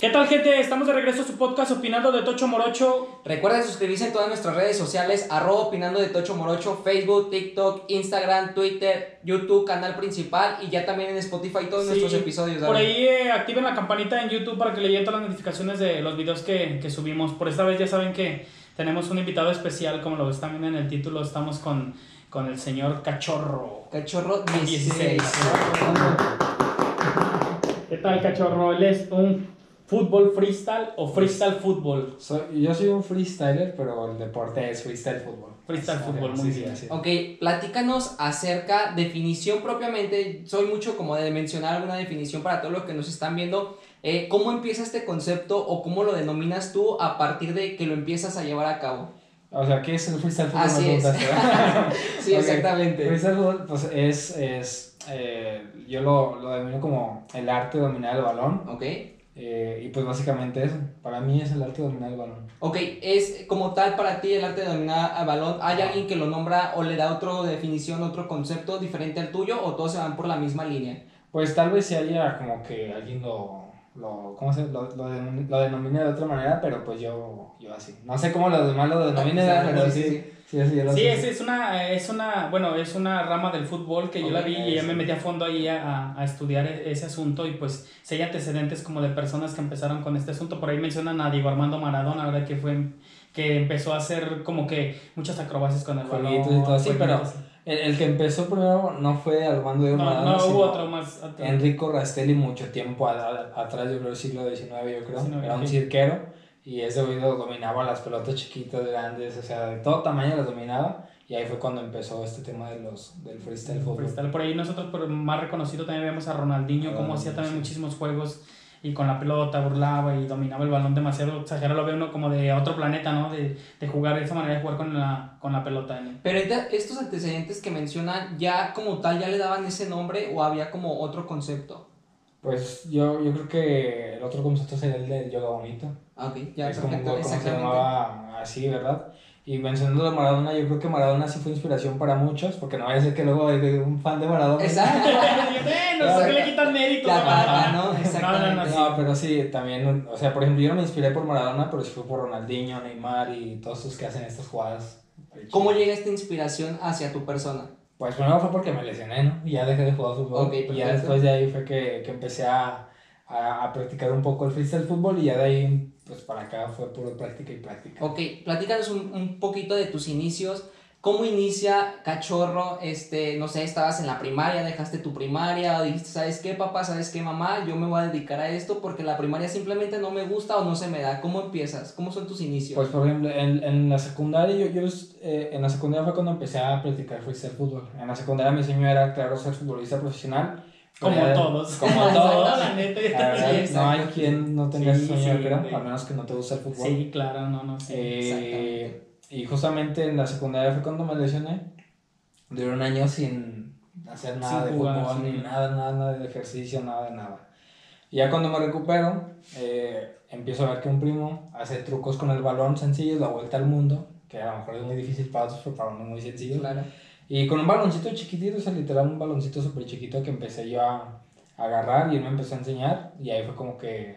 ¿Qué tal, gente? Estamos de regreso a su podcast Opinando de Tocho Morocho. Recuerden suscribirse en todas nuestras redes sociales, arroba opinando de Tocho Morocho, Facebook, TikTok, Instagram, Twitter, YouTube, canal principal y ya también en Spotify todos Sí, nuestros episodios. Por ahí eh, activen la campanita en YouTube para que le lleguen todas las notificaciones de los videos que, que subimos. Por esta vez ya saben que tenemos un invitado especial, como lo están viendo en el título. Estamos con, con el señor Cachorro. Cachorro 16. 16. ¿Qué tal, Cachorro? Él es un fútbol freestyle o freestyle fútbol. Soy- yo soy un freestyler, pero el deporte es freestyle fútbol. Freestyle Sí, fútbol, muy sí, bien. sí. Ok, platícanos acerca definición propiamente. Soy mucho como de mencionar alguna definición para todos los que nos están viendo. Eh, ¿Cómo empieza este concepto o cómo lo denominas tú a partir de que lo empiezas a llevar a cabo? O sea, ¿qué es el freestyle fútbol? Así Me es. Sí, Ok. exactamente. Freestyle fútbol, pues es, es eh, yo lo, lo denomino como el arte de dominar el balón. Ok. Eh, y pues básicamente eso, para mí es el arte de dominar el balón. Ok, es como tal para ti el arte de dominar al balón. ¿Hay alguien que lo nombra o le da otra definición, otro concepto diferente al tuyo o todos se van por la misma línea? Pues tal vez si haya como que alguien lo, lo, ¿cómo se, lo, lo, denom- lo denomine de otra manera, pero pues yo, yo así. No sé cómo los demás lo denominen, Ah, pero sí, sí, sí, sí, sí, Sí, es, es una, es una, bueno, es una rama del fútbol que yo la Ok, vi y ya me metí a fondo ahí a, a estudiar e- ese asunto y pues si hay antecedentes como de personas que empezaron con este asunto, por ahí mencionan a Diego Armando Maradona, ¿verdad? Que fue, que empezó a hacer como que muchas acrobacias con el balón. Y todo, sí, pero. El, el que empezó primero no fue Armando de Maradona, no hubo otro más. Enrico Rastelli mucho tiempo a- a- atrás, yo creo siglo XIX, yo creo. XIX, Era un cirquero y ese oído dominaba las pelotas chiquitas, grandes, o sea, de todo tamaño las dominaba. Y ahí fue cuando empezó este tema de los, del freestyle fútbol. Freestyle. Por ahí nosotros, por más reconocido, también vemos a Ronaldinho, como Ah, hacía también sí. muchísimos juegos y con la pelota burlaba y dominaba el balón demasiado exagerado. Lo ve uno como de otro planeta, ¿no? De, de jugar de esa manera, de jugar con la, con la pelota. ¿no? Pero estos antecedentes que mencionan, ¿ya como tal ya le daban ese nombre o había como otro concepto? Pues yo, yo creo que el otro concepto sería el del yoga bonito. Ah, Ok, ya, es como, perfecto, como se exactamente. llamaba así, ¿verdad? Y mencionando a Maradona, yo creo que Maradona sí fue inspiración para muchos, porque no vaya a ser que luego hay un fan de Maradona. Exacto. no sé qué le quitan mérito. La tapa, ¿no? No, no, Exactamente. no, sí. No, pero sí, también, o sea, por ejemplo, yo no me inspiré por Maradona, pero sí fue por Ronaldinho, Neymar y todos esos que hacen estas jugadas. ¿Cómo llega esta inspiración hacia tu persona? Pues primero fue porque me lesioné, ¿no? Y ya dejé de jugar fútbol. Y ya después de ahí fue que, que empecé a, a, a practicar un poco el freestyle fútbol y ya de ahí, pues para acá fue puro práctica y práctica. Ok, platícanos un, un poquito de tus inicios. ¿Cómo inicia Cachorro? Este, no sé, estabas en la primaria, dejaste tu primaria, o dijiste, ¿sabes qué, papá? ¿Sabes qué, mamá? Yo me voy a dedicar a esto porque la primaria simplemente no me gusta o no se me da. ¿Cómo empiezas? ¿Cómo son tus inicios? Pues por ejemplo, en, en la secundaria, yo, yo eh, en la secundaria fue cuando empecé a practicar freestyle fútbol. En la secundaria mi sueño era, claro, ser futbolista Como profesional. Ya- todos. Como todos. La neta, yo La verdad, también. Sí, no hay quien no tenga Sí, ese sueño, sí, creo, a menos que no te guste el fútbol. Sí, claro, no, no, sí. Eh, y justamente en la secundaria fue cuando me lesioné. Duré un año sin hacer nada Sin de jugar, fútbol, sí. ni nada, nada, nada de ejercicio, nada de nada. Y ya cuando me recupero, eh, empiezo a ver que un primo hace trucos con el balón sencillos, la vuelta al mundo, que a lo mejor es muy difícil para otros, pero para uno es muy sencillo. Claro. Y con un baloncito chiquitito, o sea, literal un baloncito súper chiquito que empecé yo a, a agarrar y él me empezó a enseñar. Y ahí fue como que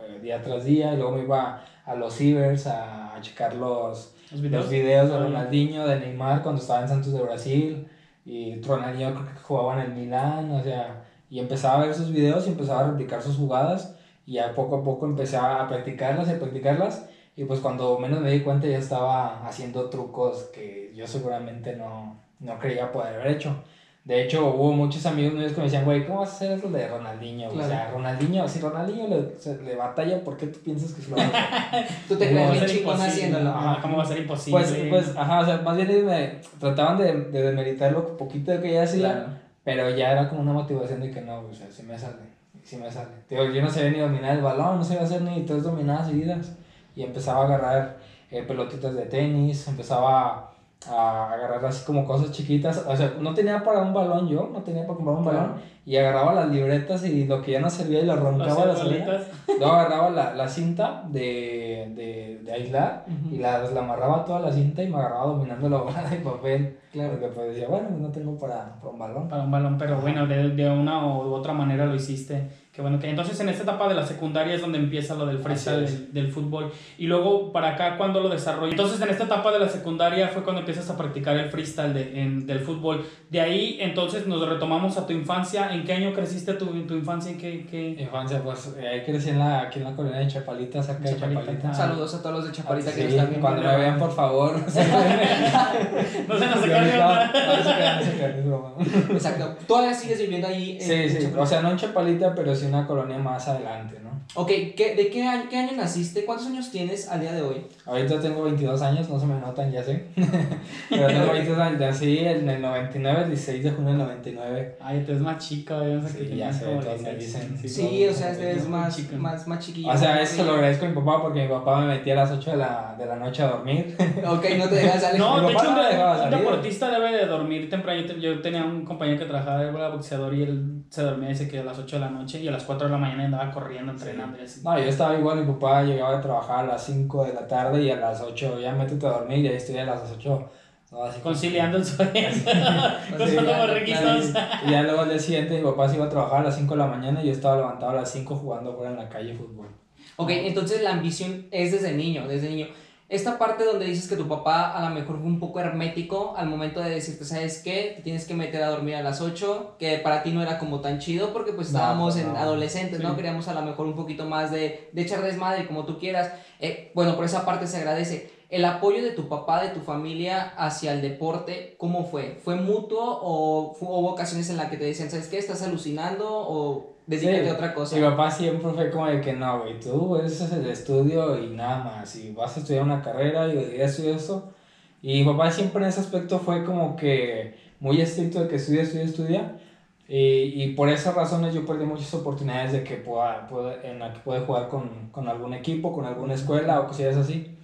eh, día tras día. Y luego me iba a los cibers a, a checar los, Los los videos de. Ronaldinho, de Neymar cuando estaba en Santos de Brasil. Y Ronaldinho creo que jugaba en el Milán, o sea. Y empezaba a ver sus videos y empezaba a replicar sus jugadas. Y ya poco a poco empecé a practicarlas y a practicarlas. Y pues cuando menos me di cuenta ya estaba haciendo trucos que yo seguramente no, no creía poder haber hecho. De hecho, hubo muchos amigos míos que me decían, güey, ¿cómo vas a hacer eso de Ronaldinho? O sea, Claro. Ronaldinho, si Ronaldinho le, se- le batalla, ¿por qué tú piensas que se lo va a hacer? Tú te ¿Cómo crees bien chingón imposible? haciéndolo. Ajá, ¿Cómo va a ser imposible? Pues, pues, ajá, o sea, más bien me trataban de, de demeritar lo poquito que ya hacía, Claro. pero ya era como una motivación de que no, o sea, sí me sale, sí me sale. Digo, yo no sabía ni dominar el balón, no sabía hacer ni tres dominadas seguidas. Y empezaba a agarrar eh, pelotitas de tenis, empezaba a agarrar así como cosas chiquitas. O sea, no tenía para un balón yo, no tenía para comprar un balón. Y agarraba las libretas y lo que ya no servía y lo roncaba, Las bolitas. Luego agarraba la, la cinta de, de, de aislar Ujú. y la, la amarraba toda la cinta y me agarraba dominando la bola de papel. Claro. Porque pues decía, bueno, pues no tengo para, para un balón. Para un balón, pero bueno, de, de una u otra manera lo hiciste. Que bueno, que entonces en esta etapa de la secundaria es donde empieza lo del freestyle del, del fútbol. Y luego para acá, cuando lo desarrollas? Entonces en esta etapa de la secundaria fue cuando empiezas a practicar el freestyle de, en- del fútbol. De ahí entonces nos retomamos a tu infancia. ¿En qué año creciste tu, tu infancia? ¿En qué, qué... Infancia, pues eh, ahí crecí en la, aquí en la colonia de Chapalita, cerca de Chapalita. Chapalita. Ah. Saludos a todos los de Chaparita que Sí, nos están viendo. cuando me vean, por favor. No se No se nos no, acabe no se no. Exacto. Todavía sigues viviendo ahí. en- Sí, en sí, Chapalita? o sea, no en Chapalita, pero sí una colonia más adelante. Ok, ¿qué, ¿de qué año, qué año naciste? ¿Cuántos años tienes al día de hoy? Ahorita tengo 22 años, no se me notan, ya sé. pero tengo 22 años, nací en el 99, el 16 de junio del 99. Ay, tú eres más chica, yo no sé Sí, qué ya sé, todos me 16, dicen. Sí, o sea, sí, este es más, chico. más, más chiquillo. O sea, eso se lo agradezco a mi papá porque mi papá me metía a las 8 de la, de la noche a dormir. Ok, no te dejas salir. No, Mi de papá hecho, no un, deportista debe de dormir temprano. Yo, te- yo tenía un compañero que trabajaba, era boxeador y él se dormía dice que a las 8 de la noche y a las 4 de la mañana andaba corriendo, entrenando y así. No, yo estaba igual, mi papá llegaba a trabajar a las 5 de la tarde y a las 8 ya métete a dormir y ahí estoy a las 8. No, así Conciliando el sueño. Ya, borreguitos. Y ya luego al día siguiente mi papá se iba a trabajar a las 5 de la mañana y yo estaba levantado a las 5 jugando fuera en la calle fútbol. Ok, entonces la ambición es desde niño, desde niño. Esta parte donde dices que tu papá a lo mejor fue un poco hermético al momento de decirte, ¿sabes qué? Te tienes que meter a dormir a las 8, que para ti no era como tan chido porque pues No, estábamos pues, en adolescentes, ¿no? Queríamos a lo mejor un poquito más de, de echar desmadre como tú quieras. Eh, bueno, por esa parte se agradece. El apoyo de tu papá, de tu familia hacia el deporte, ¿cómo fue? ¿Fue mutuo o hubo ocasiones en las que te decían, ¿sabes qué? ¿Estás alucinando o dedícate Sí, otra cosa? Mi papá siempre fue como de que no, güey, tú ese es el estudio y nada más. Y vas a estudiar una carrera y eso y eso. Y mi papá siempre en ese aspecto fue como que muy estricto de que estudia, estudia, estudia. Y, y por esas razones yo perdí muchas oportunidades de que pueda, pueda- en la que puede jugar con, con algún equipo, con alguna escuela o cosillas así.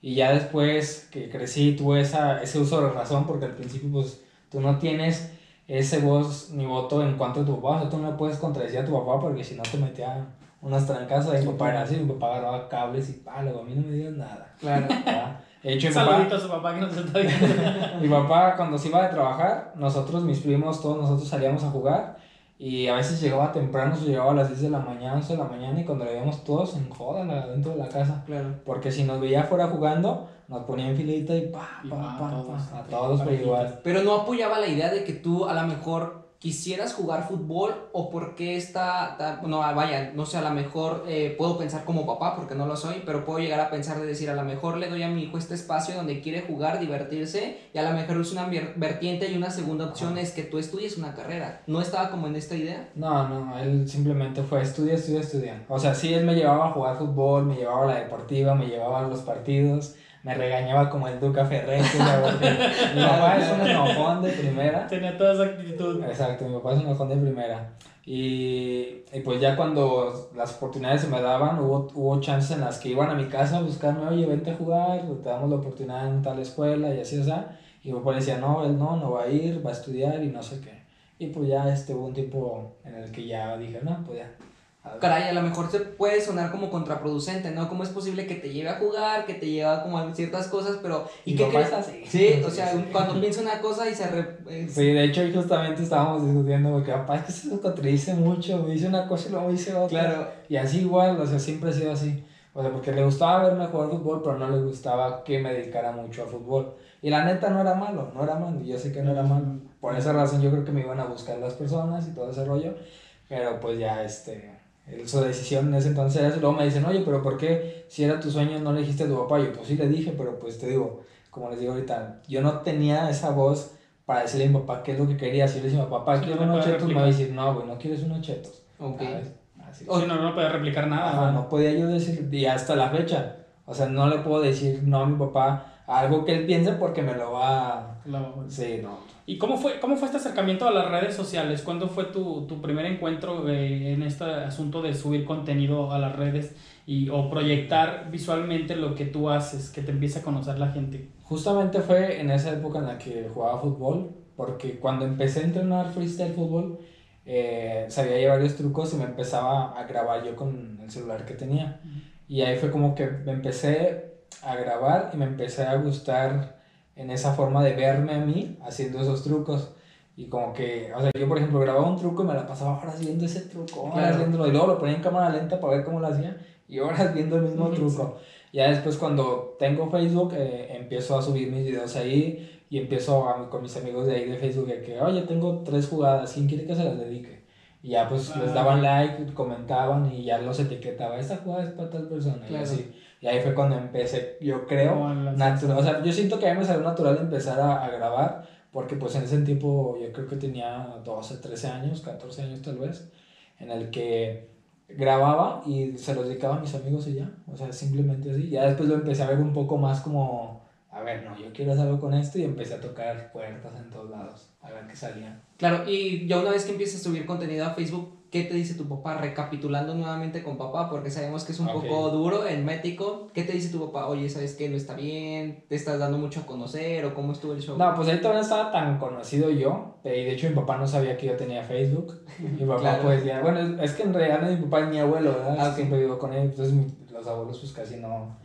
Y ya después que crecí tuve esa, ese uso de razón porque al principio pues tú no tienes ese voz ni voto en cuanto a tu papá. O sea, tú no puedes contradecir a tu papá porque si no te metía unas trancas. Ahí mi papá era así, mi papá agarraba cables y palo, a mí no me digas nada. Claro. De hecho, mi papá, a su papá que nos está viendo. mi papá cuando se iba de trabajar, nosotros, mis primos, todos nosotros salíamos a jugar. Y a veces llegaba temprano, se llegaba a las 10 de la mañana, 11 de la mañana, y cuando lo veíamos todos en joda la- dentro de la casa. Claro. Porque si nos veía afuera jugando, nos ponía en filita y pa, Y pa, va, pa, todos, pa, a todos por parejitas. igual. Pero no apoyaba la idea de que tú a lo mejor quisieras jugar fútbol o porque está, ta- no, vaya, no sé, a lo mejor eh, puedo pensar como papá porque no lo soy, pero puedo llegar a pensar de decir, a lo mejor le doy a mi hijo este espacio donde quiere jugar, divertirse y a lo mejor es una ver- vertiente y una segunda opción es que tú estudies una carrera. ¿No estaba como en esta idea? No, no, él simplemente fue estudia, estudia, estudia. O sea, sí, él me llevaba a jugar fútbol, me llevaba a la deportiva, me llevaba a los partidos, me regañaba como el Duca Ferretti, mi papá es un enojón de primera. Tenía toda esa actitud. Exacto, mi papá es un enojón de primera. Y, y pues ya cuando las oportunidades se me daban, hubo, hubo chances en las que iban a mi casa a buscarme, oye, vente a jugar, te damos la oportunidad en tal escuela y así, o sea. Y mi papá decía, no, él no, no va a ir, va a estudiar y no sé qué. Y pues ya este, hubo un tiempo en el que ya dije, no, pues ya. A ver". Caray, a lo mejor se puede sonar como contraproducente, ¿no? ¿Cómo es posible que te lleve a jugar, que te lleva como a ciertas cosas, pero... ¿Y Mi qué crees? es así. Sí, o sea, cuando piensa una cosa y se... re- eh, Sí, de hecho, justamente estábamos discutiendo, porque papá es que se contradice mucho, me dice una cosa y luego me dice otra. Claro. Y así igual, o sea, siempre ha sido así. O sea, porque le gustaba verme jugar fútbol, pero no le gustaba que me dedicara mucho al fútbol. Y la neta no era malo, no era malo, y yo sé que no era malo. Por esa razón yo creo que me iban a buscar las personas y todo ese rollo. Pero pues ya, este, él, su decisión en ese entonces era eso. Luego me dicen, oye, pero ¿por qué si era tu sueño no le dijiste a tu papá? Yo pues sí le dije, pero pues te digo, como les digo ahorita, yo no tenía esa voz para decirle a mi papá qué es lo que quería. Si yo le decía papá, Sí, quiero no unos chetos, me va a decir, no, güey, no quieres unos chetos. Ok. ¿sabes? Así. Sí, no, no podía replicar nada. Ajá, ¿no? no podía yo decir, y hasta la fecha, o sea, no le puedo decir no a mi papá algo que él piense porque me lo va a... Sí, no. ¿Y cómo fue, cómo fue este acercamiento a las redes sociales? ¿Cuándo fue tu, tu primer encuentro eh, en este asunto de subir contenido a las redes y, o proyectar visualmente lo que tú haces, que te empiece a conocer la gente? Justamente fue en esa época en la que jugaba fútbol, porque cuando empecé a entrenar freestyle fútbol, eh, sabía ya varios trucos y me empezaba a grabar yo con el celular que tenía. Y ahí fue como que me empecé a grabar y me empecé a gustar en esa forma de verme a mí haciendo esos trucos. Y como que, o sea, yo por ejemplo grababa un truco y me la pasaba horas viendo ese truco, horas Claro. viéndolo, y luego lo ponía en cámara lenta para ver cómo lo hacía, y horas viendo el mismo Ujú, truco. Ya después cuando tengo Facebook, eh, empiezo a subir mis videos ahí, y empiezo a- con mis amigos de ahí de Facebook de que, oye, tengo tres jugadas, ¿quién quiere que se las dedique? Y ya pues les Ah. daban like, comentaban, y ya los etiquetaba, esta jugada es para tal persona, y Claro. así. Y ahí fue cuando empecé, yo creo, natural. O sea, yo siento que a mí me salió natural empezar a, a grabar, porque pues en ese tiempo yo creo que tenía 12, 13 años, 14 años tal vez, en el que grababa y se los dedicaba a mis amigos y ya. O sea, simplemente así. Ya después lo empecé a ver un poco más como, a ver, no, yo quiero hacer algo con esto y empecé a tocar puertas en todos lados, a ver qué salía. Claro, y ya una vez que empiezas a subir contenido a Facebook, ¿qué te dice tu papá? Recapitulando nuevamente con papá, porque sabemos que es un Ok. poco duro, hermético. ¿Qué te dice tu papá? Oye, ¿sabes qué? No está bien, te estás dando mucho a conocer, o cómo estuvo el show. No, pues ahí todavía no estaba tan conocido yo, eh, y de hecho mi papá no sabía que yo tenía Facebook. Mi papá Claro. pues ya, bueno, es- que en realidad mi papá es mi abuelo, ¿verdad? Ah, ok. Siempre vivo con él, entonces los abuelos pues casi no,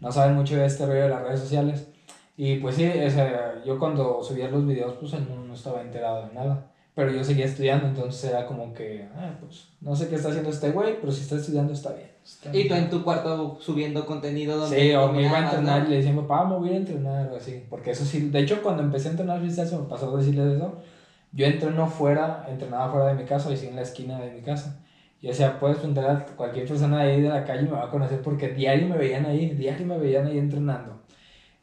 no saben mucho de este rollo de las redes sociales. Y pues sí, o sea, yo cuando subía los videos pues él no, no estaba enterado de nada. Pero yo seguía estudiando, entonces era como que, ah, pues no sé qué está haciendo este güey, pero si está estudiando está bien. Y tú en tu cuarto subiendo contenido donde Sí, o me iba a entrenar ¿no? y le decía, papá, me voy a ir a entrenar o así. Porque eso sí, de hecho, cuando empecé a entrenar se me pasó a decirles eso. Yo entreno fuera, entrenaba fuera de mi casa y sí en la esquina de mi casa. Y o sea, puedes preguntar a cualquier persona de ahí de la calle y me va a conocer porque diario me veían ahí, diario me veían ahí entrenando.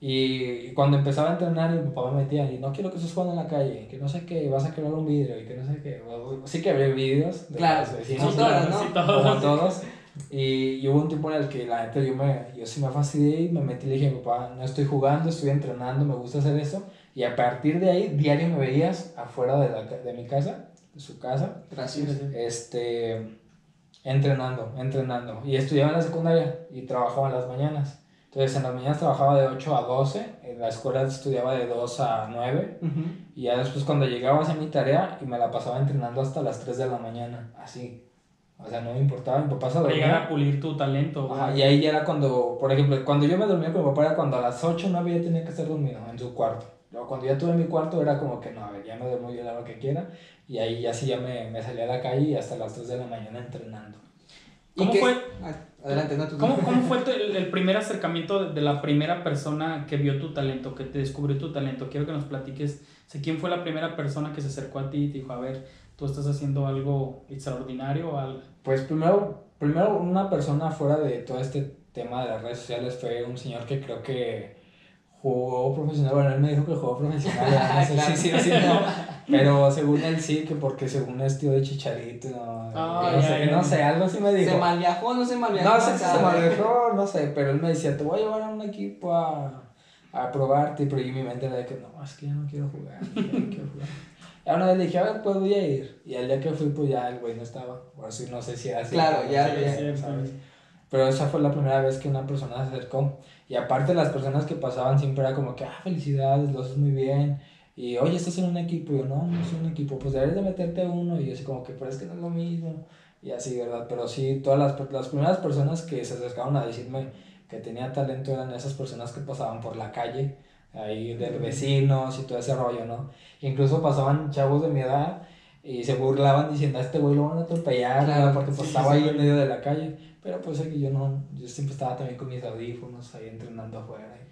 Y, cuando empezaba a entrenar, mi papá me metía y no quiero que estés jugando en la calle, que no sé qué, vas a quebrar un vidrio y que no sé qué. Sí que había vídeos de Claro, los vecinos. son todas, ¿no? Sí, Como todos. todos. Y, y hubo un tiempo en el que la neta yo, me, yo sí me fastidié y me metí y le dije, papá, no estoy jugando, estoy entrenando, me gusta hacer eso. Y a partir de ahí, diario me veías afuera de, la, de mi casa, de su casa, Gracias. este, entrenando, entrenando. Y estudiaba en la secundaria y trabajaba en las mañanas. Entonces en las mañanas trabajaba de 8 a 12, en la escuela estudiaba de 2 a 9. Ujú. Y ya después cuando llegaba a hacer mi tarea y me la pasaba entrenando hasta las 3 de la mañana, así. O sea, no me importaba, mi papá se Para llegar dormía. a pulir tu talento. Ajá, y ahí ya era cuando, por ejemplo, cuando yo me dormía con mi papá era cuando a las 8 o 9 ya tenía que estar dormido en su cuarto. Luego cuando ya tuve mi cuarto era como que no, a ver, ya me duermo yo la hora que quiera. Y ahí ya sí ya me, me salía a la calle y hasta las 3 de la mañana entrenando. ¿Y ¿Cómo qué- fue? Adelante, no tú. ¿Cómo, cómo fue el, el primer acercamiento de, la primera persona que vio tu talento, que te descubrió tu talento? Quiero que nos platiques. sé ¿Quién fue la primera persona que se acercó a ti y te dijo, a ver, tú estás haciendo algo extraordinario? algo? Pues primero, primero una persona fuera de todo este tema de las redes sociales fue un señor que creo que jugó profesional. Bueno, él me dijo que jugó profesional, ya no sé Claro. si sí si no. Pero según él sí, que porque según es tío de Chicharito, no, Ah, no, ya, sé, ya. no sé, algo así me dijo. ¿Se malviajó no se malviajó? No sé si se ¿Sabe? manejó, no sé, pero él me decía, te voy a llevar a un equipo a, a probarte, pero yo mi mente era de que no, es que yo no quiero jugar, no quiero jugar. Y una vez le dije, a ver, pues voy a ir. Y el día que fui, pues ya el güey no estaba. Por eso no sé si era así. Claro, no ya, sé, ya. ¿sabes? Pero esa fue la primera vez que una persona se acercó. Y aparte las personas que pasaban siempre era como que, ah, felicidades, lo haces muy bien. Y, oye, estás en un equipo. Y yo, no, no soy un equipo. Pues deberías de meterte uno. Y yo así como que, pero es que no es lo mismo. Y así, ¿verdad? Pero sí, todas las, las primeras personas que se acercaron a decirme que tenía talento eran esas personas que pasaban por la calle, ahí de vecinos y todo ese rollo, ¿no? Incluso pasaban chavos de mi edad y se burlaban diciendo, a este güey lo van a atropellar, porque pues, sí, estaba sí, ahí sí. en medio de la calle. Pero pues yo no, yo siempre estaba también con mis audífonos ahí entrenando afuera y.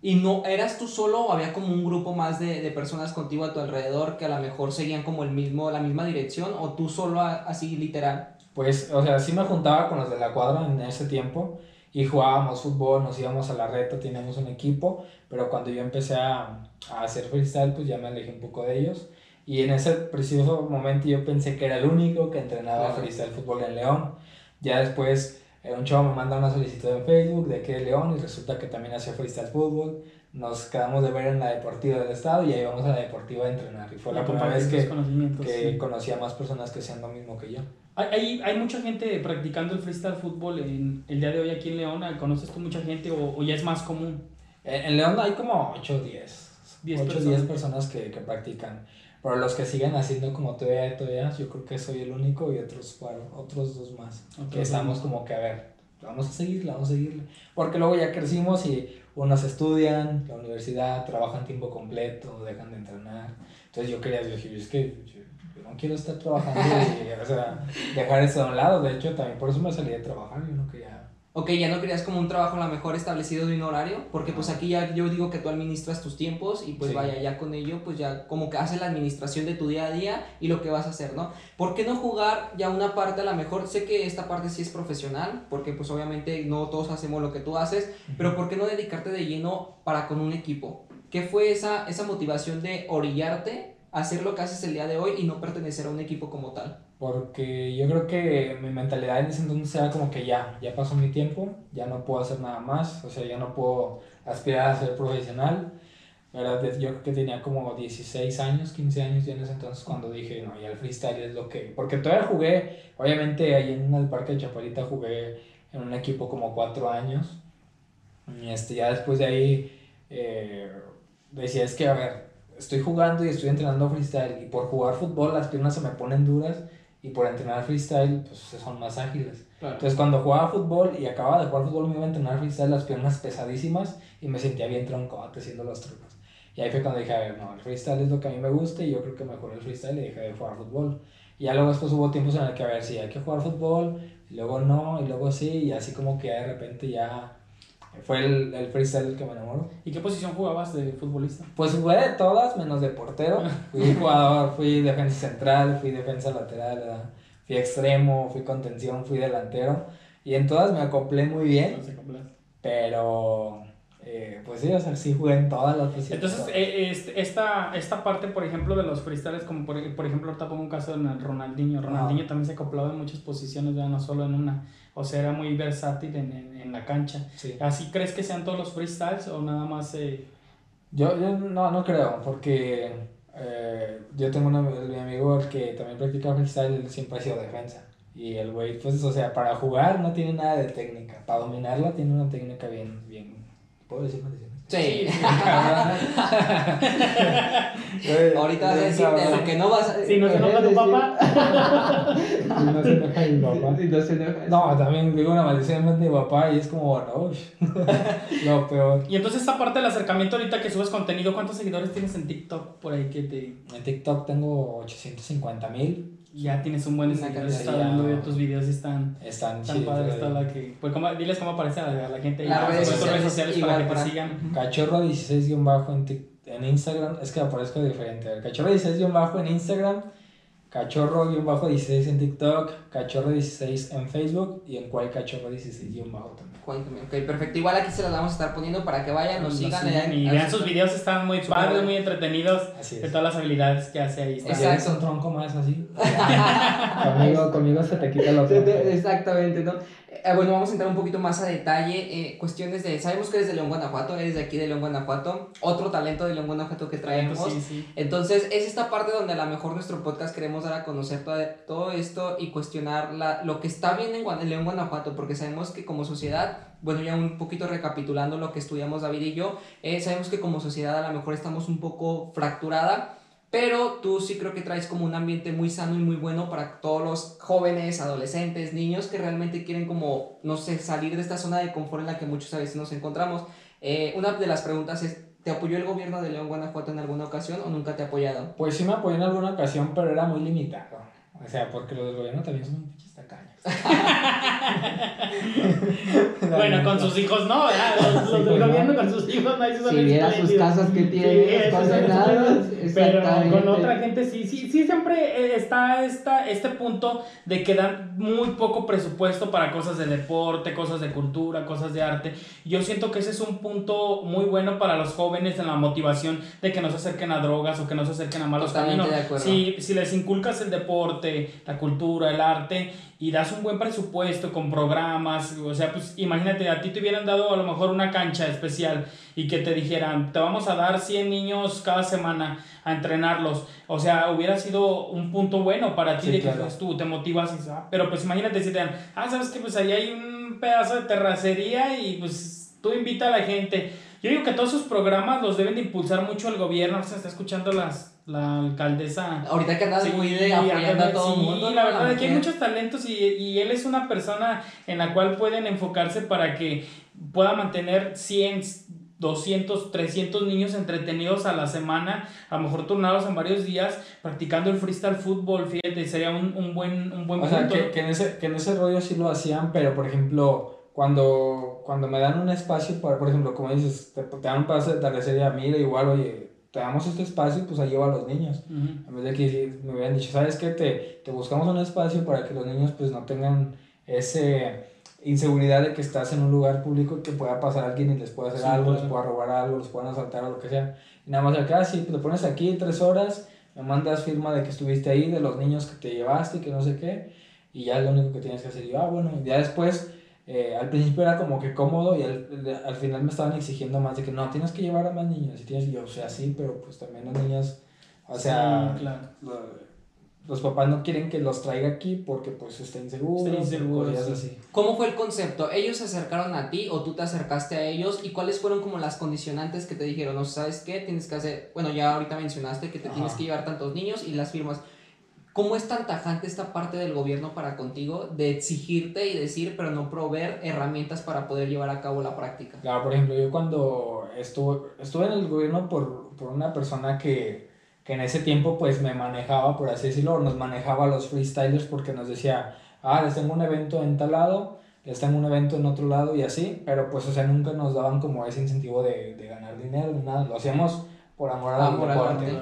¿Y no eras tú solo o había como un grupo más de, de personas contigo a tu alrededor que a lo mejor seguían como el mismo, la misma dirección o tú solo a- así literal? Pues, o sea, sí me juntaba con los de la cuadra en ese tiempo y jugábamos fútbol, nos íbamos a la reta, teníamos un equipo, pero cuando yo empecé a, a hacer freestyle, pues ya me alejé un poco de ellos. Y en ese preciso momento yo pensé que era el único que entrenaba Claro. freestyle fútbol en León. Ya después un chavo me manda una solicitud en Facebook de aquí de León y resulta que también hacía freestyle fútbol. Nos quedamos de ver en la deportiva del estado y ahí vamos a la deportiva a entrenar. Y fue la Y primera vez que, que sí. conocí a más personas que hacían lo mismo que yo. Hay, hay, mucha gente practicando el freestyle fútbol en el día de hoy aquí en León. ¿Conoces tú mucha gente o, o ya es más común? En, en León hay como 8 o 10. 10 8 o personas. 10 personas que, que practican. Pero los que siguen haciendo como todavía, todavía, yo creo que soy el único y otros, cuatro- otros dos más. Que estamos como que, a ver, vamos a seguirla, vamos a seguirla. Porque luego ya crecimos y unos estudian, la universidad, trabajan tiempo completo, dejan de entrenar. Entonces yo quería, yo dije, es que yo, yo no quiero estar trabajando y, o sea, dejar eso a un lado. De hecho, también por eso me salí de trabajar, yo no quería... Ok, ya no querías como un trabajo a lo mejor establecido de un horario, porque pues aquí ya yo digo que tú administras tus tiempos y pues Sí. vaya, ya con ello pues ya como que haces la administración de tu día a día y lo que vas a hacer, ¿no? ¿Por qué no jugar ya una parte a lo mejor? Sé que esta parte sí es profesional, porque pues obviamente no todos hacemos lo que tú haces, pero ¿por qué no dedicarte de lleno para con un equipo? ¿Qué fue esa, esa motivación de orillarte a hacer lo que haces el día de hoy y no pertenecer a un equipo como tal? Porque yo creo que mi mentalidad en ese entonces era como que ya, ya pasó mi tiempo, ya no puedo hacer nada más, o sea, ya no puedo aspirar a ser profesional. ¿verdad? Yo creo que tenía como 16 años, 15 años ya en ese entonces cuando dije, no, ya el freestyle es lo que... Porque todavía jugué, obviamente ahí en el parque de Chapalita jugué en un equipo como 4 años. Y este, ya después de ahí eh, decía, es que a ver, estoy jugando y estoy entrenando freestyle y por jugar fútbol las piernas se me ponen duras y por entrenar freestyle pues son más ágiles. Entonces cuando jugaba fútbol y acababa de jugar fútbol me iba a entrenar freestyle las piernas pesadísimas y me sentía bien troncote haciendo los trucos. Y ahí fue cuando dije, a ver, no, el freestyle es lo que a mí me gusta y yo creo que mejor el freestyle y dejé de jugar fútbol. Y ya luego después hubo tiempos en el que, a ver, sí, hay que jugar fútbol, y luego no, y luego sí, y así como que de repente ya fue el, el freestyle el que me enamoró. ¿Y qué posición jugabas de futbolista? Pues jugué de todas, menos de portero. Fui jugador, fui defensa central, fui defensa lateral, ¿verdad? fui extremo, fui contención, fui delantero. Y en todas me acoplé muy bien, No pero eh, pues sí, o sea, sí jugué en todas las posiciones. Entonces, eh, este- esta, esta parte, por ejemplo, de los freestyles, como por, por ejemplo, ahorita pongo un caso de Ronaldinho. Ronaldinho también se acoplaba en muchas posiciones, ¿verdad? no solo en una. O sea, era muy versátil en, en, en la cancha. Sí. ¿Así crees que sean todos los freestyles o nada más? eh, Yo, yo no, no creo, porque eh, yo tengo un ami- mi amigo que también practica freestyle, siempre ha sido defensa. Y el güey, pues, o sea, para jugar no tiene nada de técnica. Para dominarla tiene una técnica bien, bien. ¿Puedo decir? Sí. Ahorita vas a bien decir de cabrón. lo que no vas a Si no se enoja tu papá. Y no se enoja mi papá. Si no se enoja. No, también digo una maldición de mi papá y es como, no, lo peor. Y entonces, esta parte del acercamiento, ahorita que subes contenido, ¿cuántos seguidores tienes en TikTok por ahí que te. En TikTok tengo 850 mil. Ya tienes un buen seguidor, cantidad está ya. dando de tus videos y están. Están Tan chidos. padre está la que. Pues, ¿cómo- diles cómo aparece a la, la gente ahí Las redes sociales, sociales para que te para- sigan. Cachorro 16 bajo en, en Instagram. Es que aparezco diferente. Cachorro 16 bajo en Instagram. Cachorro bajo 16 en TikTok. Cachorro 16 en Facebook. Y en cual Cachorro 16 bajo también. Ok, perfecto. Igual aquí se las vamos a estar poniendo para que vayan, nos sigan. den- y vean sus videos, están muy padres, muy entretenidos. Así De es. todas las habilidades que hace ahí. Está. Exacto. ¿Quieres un tronco más así? conmigo, conmigo se te quita lo Sí, de- Exactamente, ¿no? Eh, bueno, vamos a entrar un poquito más a detalle. eh, cuestiones de. Sabemos que eres de León, Guanajuato, eres de aquí de León, Guanajuato. Otro talento de León, Guanajuato que traemos. Sí, sí. Entonces, es esta parte donde a lo mejor nuestro podcast queremos dar a conocer todo, todo esto y cuestionar la, lo que está bien en, en León, Guanajuato, porque sabemos que como sociedad, bueno, ya un poquito recapitulando lo que estudiamos David y yo, eh, sabemos que como sociedad a lo mejor estamos un poco fracturada, pero tú sí creo que traes como un ambiente muy sano y muy bueno para todos los jóvenes, adolescentes, niños que realmente quieren como, no sé, salir de esta zona de confort en la que muchas veces nos encontramos. Eh, una de las preguntas es, ¿te apoyó el gobierno de León, Guanajuato en alguna ocasión o nunca te ha apoyado? Pues sí me apoyó en alguna ocasión, pero era muy limitado. O sea, porque los del gobierno también son muy pinches tacaños. Bueno, con sus hijos no, ¿verdad? Los, los del gobierno con sus hijos no hay sus Si viera sus casas que tiene, condenados, Pero con otra gente sí, sí, sí siempre está esta, este punto de que dan muy poco presupuesto para cosas de deporte, cosas de cultura, cosas de arte. Yo siento que ese es un punto muy bueno para los jóvenes en la motivación de que no se acerquen a drogas o que no se acerquen a malos Totalmente caminos. de. Si, si les inculcas el deporte, la cultura, el arte y das un buen presupuesto con programas, o sea, pues imagínate, a ti te hubieran dado a lo mejor una cancha especial y que te dijeran, te vamos a dar 100 niños cada semana a entrenarlos, o sea, hubiera sido un punto bueno para ti Sí, de que claro. tú te motivas, y, "Ah", pero pues imagínate si te dan, ah, sabes que pues ahí hay un pedazo de terracería y pues tú invita a la gente. Yo digo que todos esos programas los deben de impulsar mucho el gobierno, se está escuchando las, la alcaldesa Ahorita que andas Sí, muy de apoyando a todo el sí, mundo. la verdad es que hay muchos talentos y, y él es una persona en la cual pueden enfocarse para que pueda mantener 100, 200, 300 niños entretenidos a la semana, a lo mejor turnados en varios días, practicando el freestyle fútbol, fíjate, sería un, un buen, un buen O sea, punto, que, ¿no? que en ese, que en ese rollo sí lo hacían, pero por ejemplo, cuando, cuando me dan un espacio, para, por ejemplo, como dices, te, te dan un paso de tercera mira, igual, oye, te damos este espacio, pues ahí lleva a los niños. Ujú. En vez de que me hubieran dicho, ¿sabes qué? Te, te buscamos un espacio para que los niños pues no tengan ese inseguridad de que estás en un lugar público y que pueda pasar alguien y les pueda hacer Sí, algo, claro. les pueda robar algo, los puedan asaltar o lo que sea. Y nada más acá, sí, lo pones aquí tres horas, me mandas firma de que estuviste ahí, de los niños que te llevaste y que no sé qué, y ya es lo único que tienes que hacer. Y yo, ah, bueno, ya después, eh, al principio era como que cómodo y al, al final me estaban exigiendo más de que no, tienes que llevar a más niños. Y tienes, yo, o sea, sí, pero pues también los niños, o sea, Sí, claro. lo- los papás no quieren que los traiga aquí porque pues está inseguro, Está inseguro, sí. así. ¿Cómo fue el concepto? ¿Ellos se acercaron a ti o tú te acercaste a ellos? ¿Y cuáles fueron como las condicionantes que te dijeron? No sabes qué, tienes que hacer, bueno, ya ahorita mencionaste que te Ajá. tienes que llevar tantos niños y las firmas. ¿Cómo es tan tajante esta parte del gobierno para contigo de exigirte y decir, pero no proveer herramientas para poder llevar a cabo la práctica? Claro, por ejemplo, yo cuando estuve, estuve en el gobierno por, por una persona que, que en ese tiempo pues me manejaba, por así decirlo, nos manejaba a los freestylers porque nos decía, ah, les tengo un evento en tal lado, les tengo un evento en otro lado y así, pero pues o sea, nunca nos daban como ese incentivo de, de ganar dinero nada, lo hacíamos por amor arte.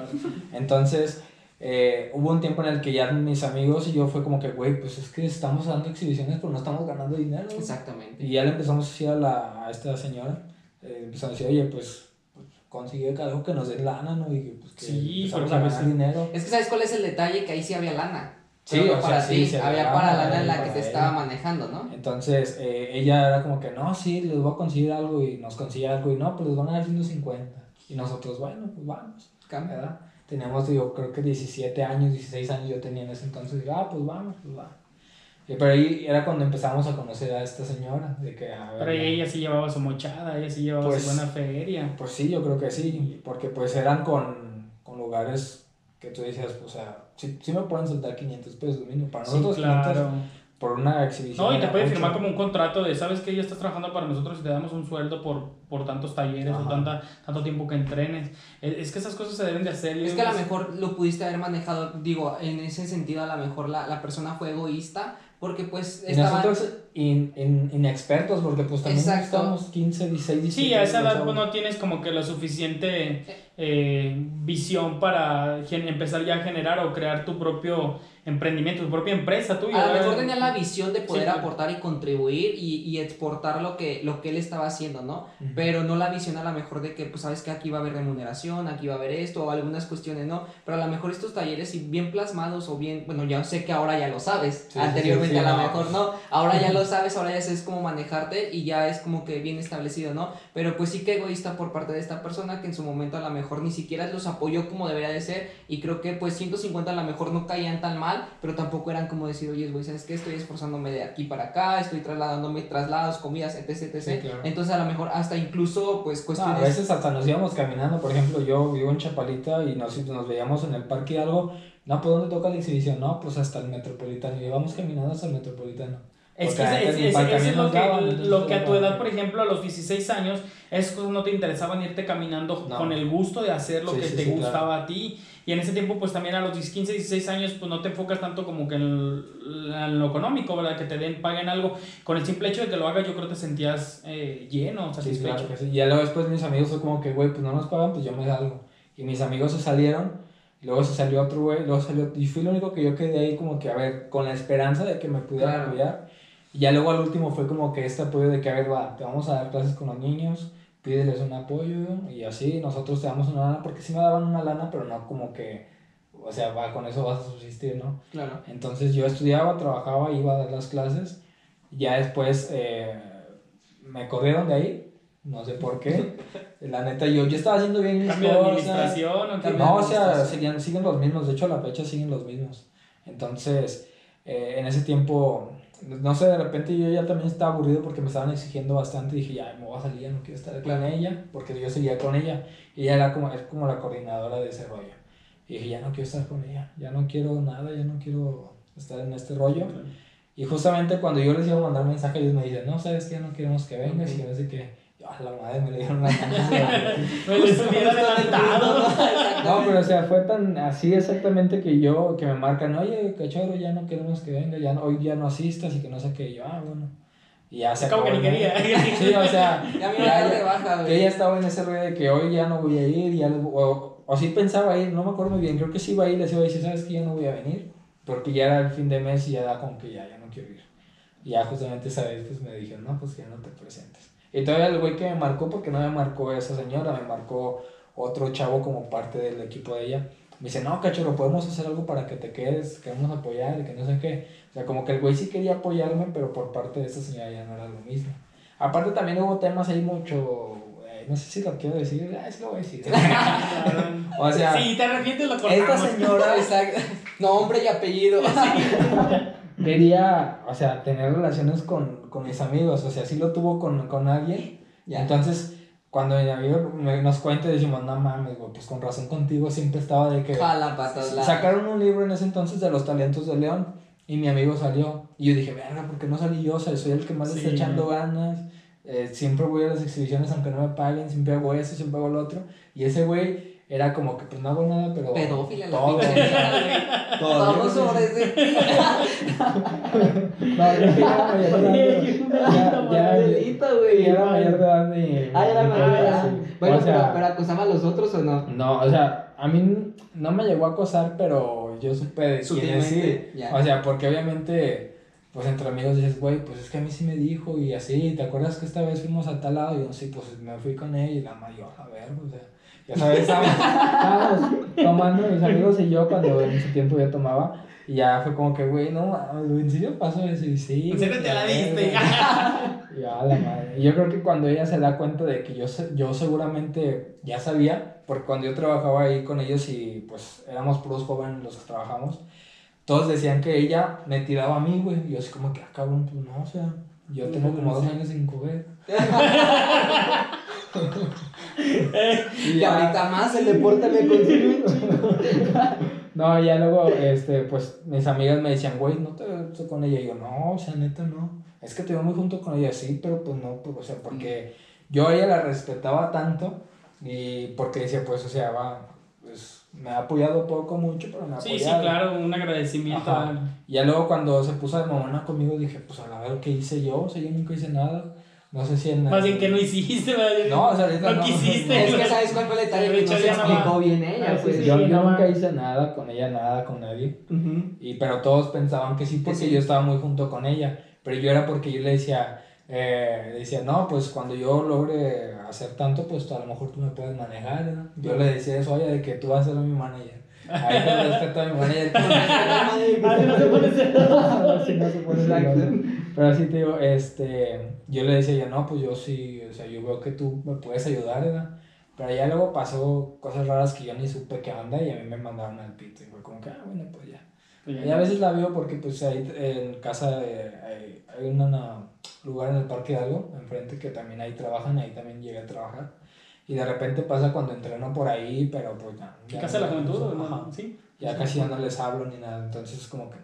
Entonces, eh, hubo un tiempo en el que ya mis amigos y yo fue como que, güey, pues es que estamos dando exhibiciones, pero no estamos ganando dinero. Exactamente. Y ya le empezamos a decir a, la, a esta señora, eh, empezamos a decir, oye, pues, pues consigue algo que nos den lana, ¿no? Y que, pues, que Sí, empezamos a ganar dinero. Es que ¿sabes cuál es el detalle? Que ahí sí había lana. Sí, no o sea, para sí, ti, había para la lana en la que te estaba manejando, ¿no? Entonces, eh, ella era como que, no, sí, les voy a conseguir algo y nos consigue algo y no, pues les van a dar 150. Y nosotros, bueno, pues vamos. Cambia. ¿verdad? Teníamos, digo, creo que 17 años, 16 años yo tenía en ese entonces. Digo, ah, pues vamos, pues va. Y, pero ahí era cuando empezamos a conocer a esta señora. De que, a ver, Pero ella sí llevaba su mochada, ella sí llevaba Pues- su buena feria. Pues sí, yo creo que sí, porque pues eran con, con lugares que tú decías, o sea, sí, sí me pueden soltar 500 pesos mínimo. Para Sí, nosotros 500 claro. Por una exhibición. No, y te puede mucho. firmar como un contrato de, ¿sabes que Ya estás trabajando para nosotros y te damos un sueldo por, por tantos talleres o Ajá. tanta, tanto tiempo que entrenes. Es, es que esas cosas se deben de hacer. Es que a lo digo, mejor lo pudiste haber manejado, digo, en ese sentido a lo mejor la, la persona fue egoísta porque pues Y estaba... nosotros in- in- inexpertos, porque pues también Exacto. estábamos 15, 16, 17. Sí, a esa edad pues, no tienes como que la suficiente eh, visión para empezar ya a generar o crear tu propio emprendimiento, tu propia empresa tuya. A lo mejor tenía la visión de poder Sí, aportar y contribuir y, y exportar lo que, lo que él estaba haciendo, ¿no? Ujú. Pero no la visión a lo mejor de que, pues sabes que aquí va a haber remuneración, aquí va a haber esto, o algunas cuestiones, ¿no? Pero a lo mejor estos talleres, si bien plasmados o bien, bueno, ya sé que ahora ya lo sabes, Sí, anteriormente sí, sí, a lo no. mejor no, ahora ya lo sabes, ahora ya sabes cómo manejarte y ya es como que bien establecido, ¿no? Pero pues sí que egoísta por parte de esta persona que en su momento a lo mejor ni siquiera los apoyó como debería de ser y creo que pues 150 a lo mejor no caían tan mal, pero tampoco eran como decir, oye, güey, ¿sabes qué? Estoy esforzándome de aquí para acá, estoy trasladándome traslados, comidas, etc, etc. Sí, claro. Entonces a lo mejor hasta incluso pues No, cuestiones... a veces hasta nos íbamos caminando, por ejemplo, yo vivo en Chapalita y nos, nos veíamos en el parque y algo, no, pues ¿dónde toca la exhibición? No, pues hasta el Metropolitano, y íbamos caminando hasta el Metropolitano. Es que es- es- es- es lo que, daban, lo que a tu edad, por ejemplo, a los 16 años, cosas no te interesaban irte caminando No. con el gusto de hacer lo Sí, que sí, te sí, gustaba a ti. Y en ese tiempo, pues también a los 15, 16 años, pues no te enfocas tanto como que en, el- en lo económico, ¿verdad? Que te den, paguen algo. Con el simple hecho de que lo hagas, yo creo que te sentías eh, lleno, Sí, satisfecho. claro que sí. Y ya luego después mis amigos fue como que, güey, pues no nos pagan, pues yo me salgo. Y mis amigos se salieron, luego se salió otro güey, luego salió, y fui el único que yo quedé ahí como que, a ver, con la esperanza de que me pudiera Claro. apoyar. Y ya luego al último fue como que este apoyo de que, a ver, va, te vamos a dar clases con los niños, pídeles un apoyo, y así nosotros te damos una lana, porque sí me daban una lana, pero no como que, o sea, va, con eso vas a subsistir, ¿no? Claro. Entonces yo estudiaba, trabajaba, iba a dar las clases. Ya después eh, me corrieron de ahí, no sé por qué. La neta, yo, yo estaba haciendo bien mis cosas. administración o qué? No, o sea, siguen los mismos. De hecho, a la fecha siguen los mismos. Entonces, eh, en ese tiempo, no sé, de repente yo ya también estaba aburrido porque me estaban exigiendo bastante. Dije, ya, me voy a salir, ya no quiero estar con ella, porque yo seguía con ella. Y ella era como, es como la coordinadora de ese rollo. Y dije, ya no quiero estar con ella, ya no quiero nada, ya no quiero estar en este rollo. Y justamente cuando yo les iba a mandar mensaje, ellos me dicen, no, sabes que no queremos que vengas y no sé qué. A la madre me le dieron ganas. Me hubiera adelantado. No, pero o sea, fue tan así exactamente que yo, que me marcan, oye, cachorro, ya no queremos que venga, ya no, hoy ya no asistas y que no sé qué. Y yo, ah, bueno. Y ya se Como que acabó ni quería. Sí, o sea, Ya me ya- ya- de baja, que ella estaba en ese rollo de que hoy ya no voy a ir, ya, lo- o, o sí pensaba ir, no me acuerdo muy bien, creo que sí iba a ir, les iba a decir, sabes que ya no voy a venir, porque ya era el fin de mes y ya era como que ya, ya no quiero ir. Y ya justamente esa vez pues me dijeron, no, pues que ya no te presentes. Y todavía el güey que me marcó, porque no me marcó esa señora, me marcó otro chavo como parte del equipo de ella. Me dice, no, cachorro, podemos hacer algo para que te quedes, queremos apoyar y que no sé qué. O sea, como que el güey sí quería apoyarme, pero por parte de esa señora ya no era lo mismo. Aparte también hubo temas ahí mucho, eh, no sé si lo quiero decir, ah, sí lo voy a decir. o sea, Si te arrepientes, lo esta señora Exacto. Nombre y apellido. quería, o sea, tener relaciones con, con mis amigos, o sea, sí lo tuvo con, con alguien. Ya. Entonces, cuando mi amigo nos cuenta, decimos, no mames, güey, pues con razón contigo siempre estaba de que... Jala patas. Sacaron un libro en ese entonces de los talentos de León y mi amigo salió. Y yo dije, verga, ¿por qué no salí yo? O sea, soy el que más le está Sí. echando ganas. Eh, siempre voy a las exhibiciones aunque no me paguen, siempre hago eso, siempre hago lo otro. Y ese güey era como que pues no hago nada, pero... Pedófila la todo. güey. Todo. Vamos sobre ese. No, ya era mayor de edad. Ya, ya, Delito, güey. ya era mayor de edad mi- Ah, ya era mayor de edad. Bueno, O sea, pero, pero acosaba a los otros o no? No, o sea, a mí no me llegó a acosar, pero yo supe de quién es, sí. Sutilmente, ya. O sea, porque obviamente, pues entre amigos dices, güey, pues es que a mí sí me dijo y así, ¿te acuerdas que esta vez fuimos a tal lado? Y yo, sí, pues me fui con ella y la mayor, a ver, o sea, ya sabes, estábamos, tomando mis amigos y yo cuando en ese tiempo yo tomaba. Y ya fue como que, güey, no ¿en serio pasó eso? Y sí. En serio te la diste. y a la madre. Y yo creo que cuando ella se da cuenta de que yo, yo seguramente ya sabía, porque cuando yo trabajaba ahí con ellos y pues éramos puros jóvenes los que trabajamos, todos decían que ella me tiraba a mí, güey. Y yo así como que, ah, cabrón, pues no, o sea, yo tengo como dos años sin coger. Y ahorita más el deporte me chingo. No, ya luego, este, pues mis amigas me decían, güey, no te ves con ella. Y yo, no, o sea, neta, no. Es que te veo muy junto con ella, sí, pero pues no, pues, o sea, porque yo a ella la respetaba tanto y porque decía, pues, o sea, va, pues me ha apoyado poco, mucho, pero me ha Sí, sí, apoyado. claro, un agradecimiento. Ajá. Y ya luego cuando se puso de mamona conmigo dije, pues a la ver qué hice yo, o sea, yo nunca hice nada. No sé si en... Más bien que no hiciste, ¿verdad? No, o sea, ahorita No no. quisiste. Es que sabes cuál fue el detalle De que no se no explicó bien ella, Ah, sí, pues. sí. Yo, yo no nunca va. hice nada con ella, nada con nadie. Ujú. Y, pero todos pensaban que sí, porque sí. yo estaba muy junto con ella. Pero yo era porque yo le decía, eh, decía, no, pues cuando yo logre hacer tanto, pues a lo mejor tú me puedes manejar. ¿no? Yo le decía eso ella, de que tú vas a ser mi manager. Ahí te respeto a mi manager. Pero así te digo, este, yo le decía, yo no, pues yo sí, o sea, yo veo que tú me puedes ayudar, ¿verdad? Pero ya luego pasó cosas raras que yo ni supe qué onda y a mí me mandaron al pito. Y fue como que, ah, bueno, pues ya. Y a veces la veo porque pues ahí en casa de- hay, hay un lugar en el Parque Hidalgo, enfrente, que también ahí trabajan, ahí también llegué a trabajar. Y de repente pasa cuando entreno por ahí, pero pues ya. ¿En ya casa de la no- juventud o Ajá. no? Sí. Ya casi ya no les hablo ni nada, entonces como que...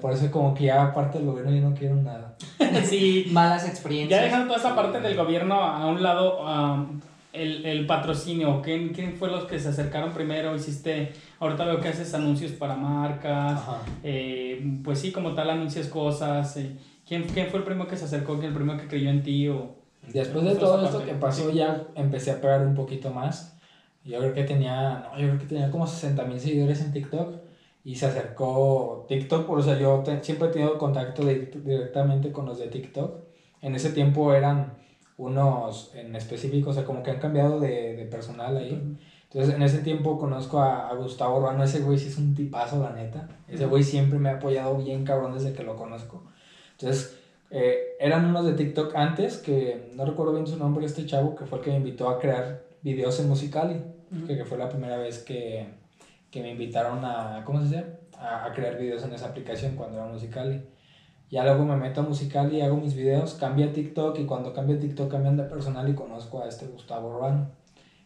Por eso como que ya aparte del gobierno yo no quiero nada. Sí. Malas experiencias. Ya dejando toda esa parte del gobierno a un lado, um, el, el patrocinio, ¿quién, ¿quién fue los que se acercaron primero? Hiciste, ahorita veo que haces anuncios para marcas, eh, pues sí, como tal anuncias cosas. eh. ¿Quién, ¿Quién fue el primero que se acercó, quién el primero que creyó en ti? O... Después de todo parte, esto que pasó sí. ya empecé a pegar un poquito más. Yo creo que tenía, no, yo creo que tenía como 60 mil seguidores en TikTok y se acercó TikTok, por eso yo te- siempre he tenido contacto de- directamente con los de TikTok. En ese tiempo eran unos en específico, o sea, como que han cambiado de, de personal ahí. Entonces, en ese tiempo conozco a, a Gustavo Urbano, ese güey sí es un tipazo, la neta. Ese güey siempre me ha apoyado bien cabrón desde que lo conozco. Entonces, eh, eran unos de TikTok antes, que no recuerdo bien su nombre, este chavo, que fue el que me invitó a crear videos en Musicali, Ujú. que, que fue la primera vez que, que me invitaron a, ¿cómo se dice? A, a crear videos en esa aplicación cuando era Musicali. Ya luego me meto a Musicali hago mis videos, cambia a TikTok y cuando cambia a TikTok cambian de personal y conozco a este Gustavo Urbano.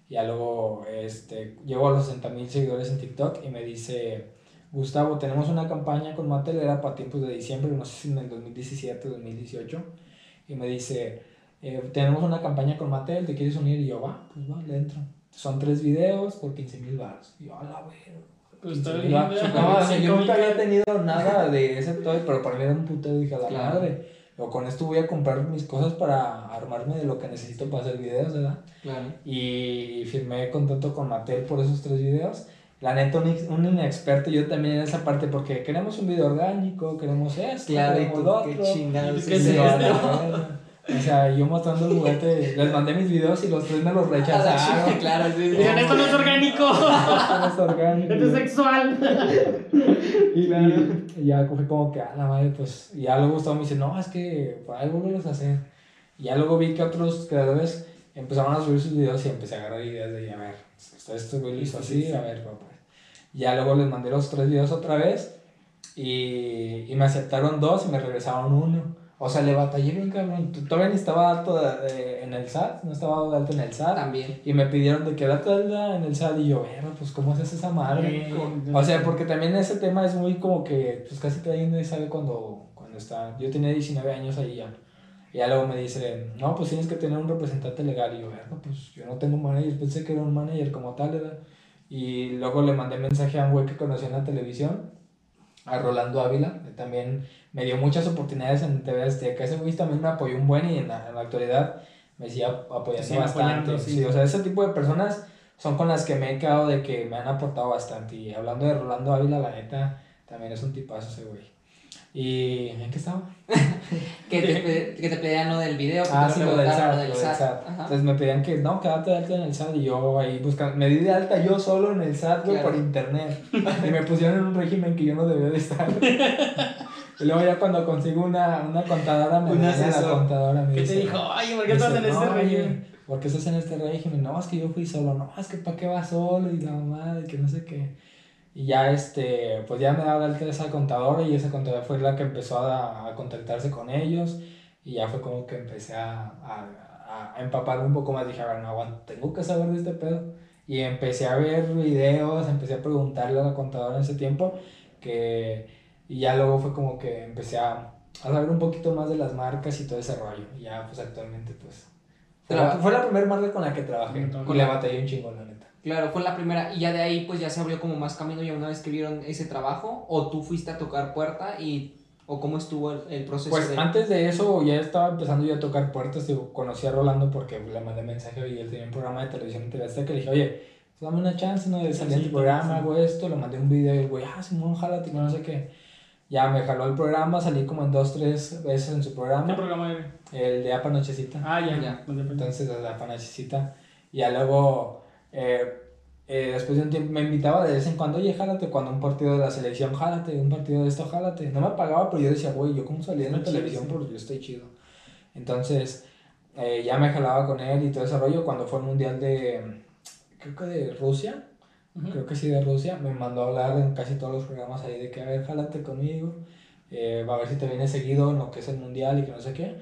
Ya luego este, llego a los 60 mil seguidores en TikTok y me dice, Gustavo, tenemos una campaña con Mattel, era para tiempos de diciembre, no sé si en el 2017 o 2018. Y me dice, eh, tenemos una campaña con Mattel, ¿te quieres unir? Y yo, va, pues va, le entro. Son tres videos por 15 mil baros. Y yo, a la verga. Pues está 15,000 bien. No, yo nunca había tenido nada de ese toy, pero para mí era un puto, dije, a la Claro. madre. O con esto voy a comprar mis cosas para armarme de lo que necesito para hacer videos, ¿verdad? Claro. y firmé contrato con Mattel por esos tres videos. La neta, un, ex- un inexperto, yo también en esa parte, porque queremos un video orgánico, queremos esto, Claro, y queremos tú, lo qué otro. chingados ¿Qué es. O sea, yo mostrando el juguete, les mandé mis videos y los tres me los rechazaron. claro, sí, sí. Digan, esto no es orgánico. Esto no es orgánico. Esto es sexual. Y, y- y ya fue como que, a la madre, pues, y ya luego Gustavo me dice, no, es que por ahí volverlos a hacer. Y ya luego vi que otros creadores empezaron a subir sus videos y empecé a agarrar ideas de, a ver, esto, esto lo hizo así, a ver, papá. Ya luego les mandé los tres videos otra vez y, y me aceptaron dos y me regresaron uno. O sea, le batallé bien, cabrón. Todavía ni estaba alto de- de- en el SAT, no estaba de alto en el SAT. También. Y me pidieron de que en el SAT y yo, bueno, pues, ¿cómo haces esa madre? O sea, porque también ese tema es muy como que, pues casi nadie sabe cuando, cuando está. Yo tenía 19 años ahí ya. Y ya luego me dice, no, pues tienes que tener un representante legal. Y yo, "Verga, pues yo no tengo manager, pensé que era un manager como tal, ¿verdad? Y luego le mandé mensaje a un güey que conocí en la televisión, a Rolando Ávila, que también me dio muchas oportunidades en TV Azteca. Ese güey también me apoyó un buen y en la, en la actualidad me sigue apoyando bastante. apoyando, sí. sí, o sea, ese tipo de personas son con las que me he quedado de que me han aportado bastante. Y hablando de Rolando Ávila, la neta, también es un tipazo ese güey. ¿Y en qué estaba? Que te, que te pedían lo del video, que Ah, sí, lo del SAT, lo del SAT. Entonces me pedían que, no, quédate de alta en el SAT. Y yo ahí buscando, me di de alta yo solo en el SAT, güey, Claro. por internet. Y me pusieron en un régimen que yo no debía de estar. Y luego ya cuando consigo una, una contadora, me Un viene la contadora, me ¿Qué te dice, dijo? Ay, ¿por qué Dice, estás en este "No, régimen? ¿Por qué estás en este régimen? No, es que yo fui solo. No, es que ¿para qué vas solo? Y la mamá, y que no sé qué. Y ya, este, pues ya me daba de alta esa contadora y esa contadora fue la que empezó a, a contactarse con ellos. Y ya fue como que empecé a, a, a empaparme un poco más. Dije, a ver, no aguanto, tengo que saber de este pedo. Y empecé a ver videos, empecé a preguntarle a la contadora en ese tiempo. Que, y ya luego fue como que empecé a, a saber un poquito más de las marcas y todo ese rollo. Y ya, pues actualmente, pues. Fue la, fue la primera marca con la que trabajé. Con Y la- batallé un chingo, la neta. Claro, fue la primera. Y ya de ahí, pues ya se abrió como más camino. Ya una vez que vieron ese trabajo, o tú fuiste a tocar puerta y. ¿O cómo estuvo el, el proceso? Pues de... antes de eso ya estaba empezando yo a tocar puertas. Digo, conocí a Rolando porque le mandé mensaje y él tenía un programa de televisión en TV Azteca. Le dije, oye, pues, dame una chance, ¿no? De salir en Sí, tu programa, sí. hago esto. Le mandé un video y el güey, ah, Simón, jálate, que no sé qué. Ya me jaló el programa, salí como en dos, tres veces en su ¿Qué programa. programa era? El de Apa Nochecita. Ah, ya. Ya. Pues depende. Entonces, la panachicita. Y ya luego, eh, eh, después de un tiempo, me invitaba de vez en cuando, oye, jálate, cuando un partido de la selección, jálate, un partido de esto, jálate. No me pagaba, pero yo decía, güey, yo como salía en la chido, televisión, sí. pues yo estoy chido. Entonces, eh, ya me jalaba con él y todo ese rollo. Cuando fue el mundial de, creo que de Rusia, creo que sí de Rusia, me mandó a hablar en casi todos los programas ahí de que, a ver, jálate conmigo, eh, va a ver si te viene seguido en lo que es el mundial y que no sé qué.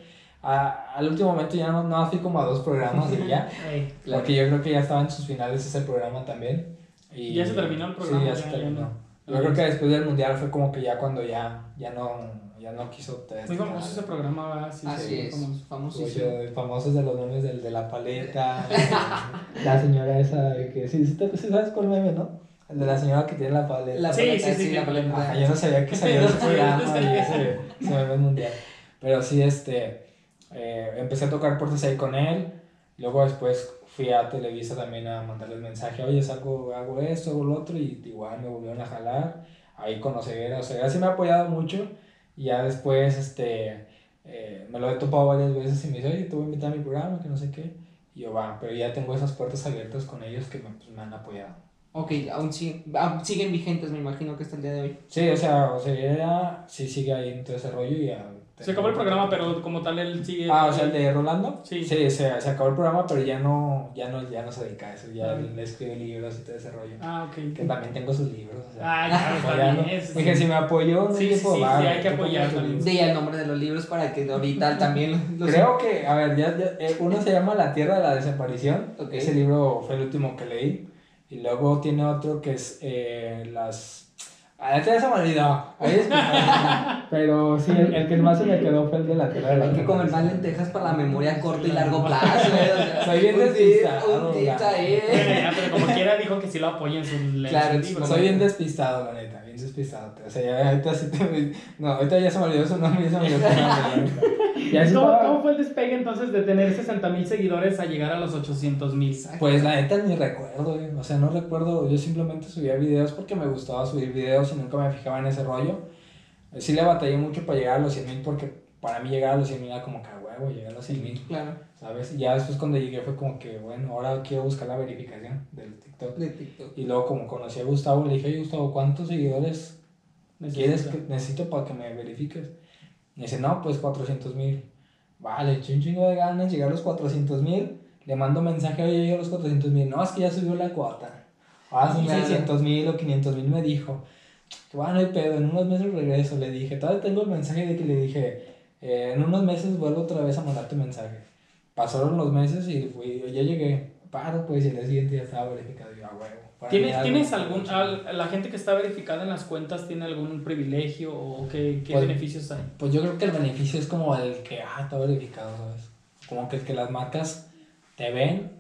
A- al último momento ya no, no fui como a dos programas y ya, Ey, Claro. porque yo creo que ya estaba en sus finales ese programa también. Y, Ya se terminó el programa, Sí, ya, ya- se ya terminó. no. Yo creo que después del mundial fue como que ya cuando ya, ya no, ya no quiso Muy famoso ese programa, va. Sí, Así sí, es, famoso. famosísimo. Oye, famosos de los memes del de la paleta, la señora esa de que sí, sí, te- sí sabes cuál meme, ¿no? El de la señora que tiene la paleta. La Sí, paleta, sí, sí, la que- paleta. Ajá, yo no sabía que salía ese programa y ese, ese meme mundial. Pero sí, este, eh, empecé a tocar puertas ahí con él. Luego después fui a Televisa también a mandarles mensaje, oye, salgo, hago esto, hago lo otro, y igual me volvieron a jalar. Ahí con Oseguera, Oseguera sí me ha apoyado mucho. Y ya después, este, eh, me lo he topado varias veces y me dice, oye, te voy a invitar a mi programa, que no sé qué. Y yo, va, pero ya tengo esas puertas abiertas con ellos que me, pues, me han apoyado. Ok, aún, sig- aún siguen vigentes, me imagino que hasta el día de hoy. Sí, o sea, Oseguera sí sigue ahí en todo ese rollo y ya... Se acabó el programa, pero como tal él sigue. Ah, o sea, el de Rolando. Sí. Sí, se, se acabó el programa, pero ya no, ya no, ya no se dedica a eso. Ya Ah. le escribe libros y todo ese rollo. Ah, ok. Que también tengo sus libros. O sea, Ah, claro, sí. Dije, si me apoyó, Sí, sí, sí, sí, hay que apoyar también. libros. Di el nombre de los libros para que ahorita también los... Creo que, a ver, ya, ya, eh, uno se llama La Tierra de la Desaparición. Ese libro fue el último que leí. Y luego tiene otro que es eh, las... Ah, este ya se me olvidó. Ahí. Pero sí, el, el que más se me quedó fue el de la tierra de la Hay que comer más lentejas para la memoria a corto y largo plazo. eh, Soy bien despistado, Un tip ya. ahí. Bueno, ya, pero como quiera dijo que sí lo apoya en su, en Claro, libro. Soy bien despistado, la neta, bien despistado. O sea, ya ahorita sí te... No, ahorita ya se me olvidó su nombre y se me olvidó su nombre, ¿Cómo, cómo fue el despegue entonces de tener 60 mil seguidores a llegar a los 800 mil? Pues la neta ni recuerdo, güey. O sea, no recuerdo. Yo simplemente subía videos porque me gustaba subir videos y nunca me fijaba en ese rollo. Sí le batallé mucho para llegar a los 100 mil porque para mí llegar a los 100 mil era como que a huevo, llegar a los 100 mil, Claro, ¿sabes? Y ya después cuando llegué fue como que, bueno, ahora quiero buscar la verificación del TikTok. de TikTok. Y luego como conocí a Gustavo, le dije, oye Gustavo, ¿cuántos seguidores quieres que necesito para que me verifiques? Me dice, no, pues 400 mil. Vale, eché un chingo de ganas, llegar a los 400 mil. Le mando mensaje, oye, llegué a los 400 mil. No, es que ya subió la cuota. Ahora son Claro. 600 mil o 500 mil, me dijo. Que bueno, no hay pedo, en unos meses regreso. Le dije, todavía tengo el mensaje de que le dije, eh, en unos meses vuelvo otra vez a mandarte mensaje. Pasaron los meses y fui, ya llegué. Paro, pues, y el día siguiente ya estaba verificado. Y yo, a huevo. ¿Tienes, ¿tienes algún, al- la gente que está verificada en las cuentas tiene algún privilegio o qué, qué Pues- beneficios hay? Pues yo creo que el beneficio es como el que, ah, está verificado, ¿sabes? Como que, que las marcas te ven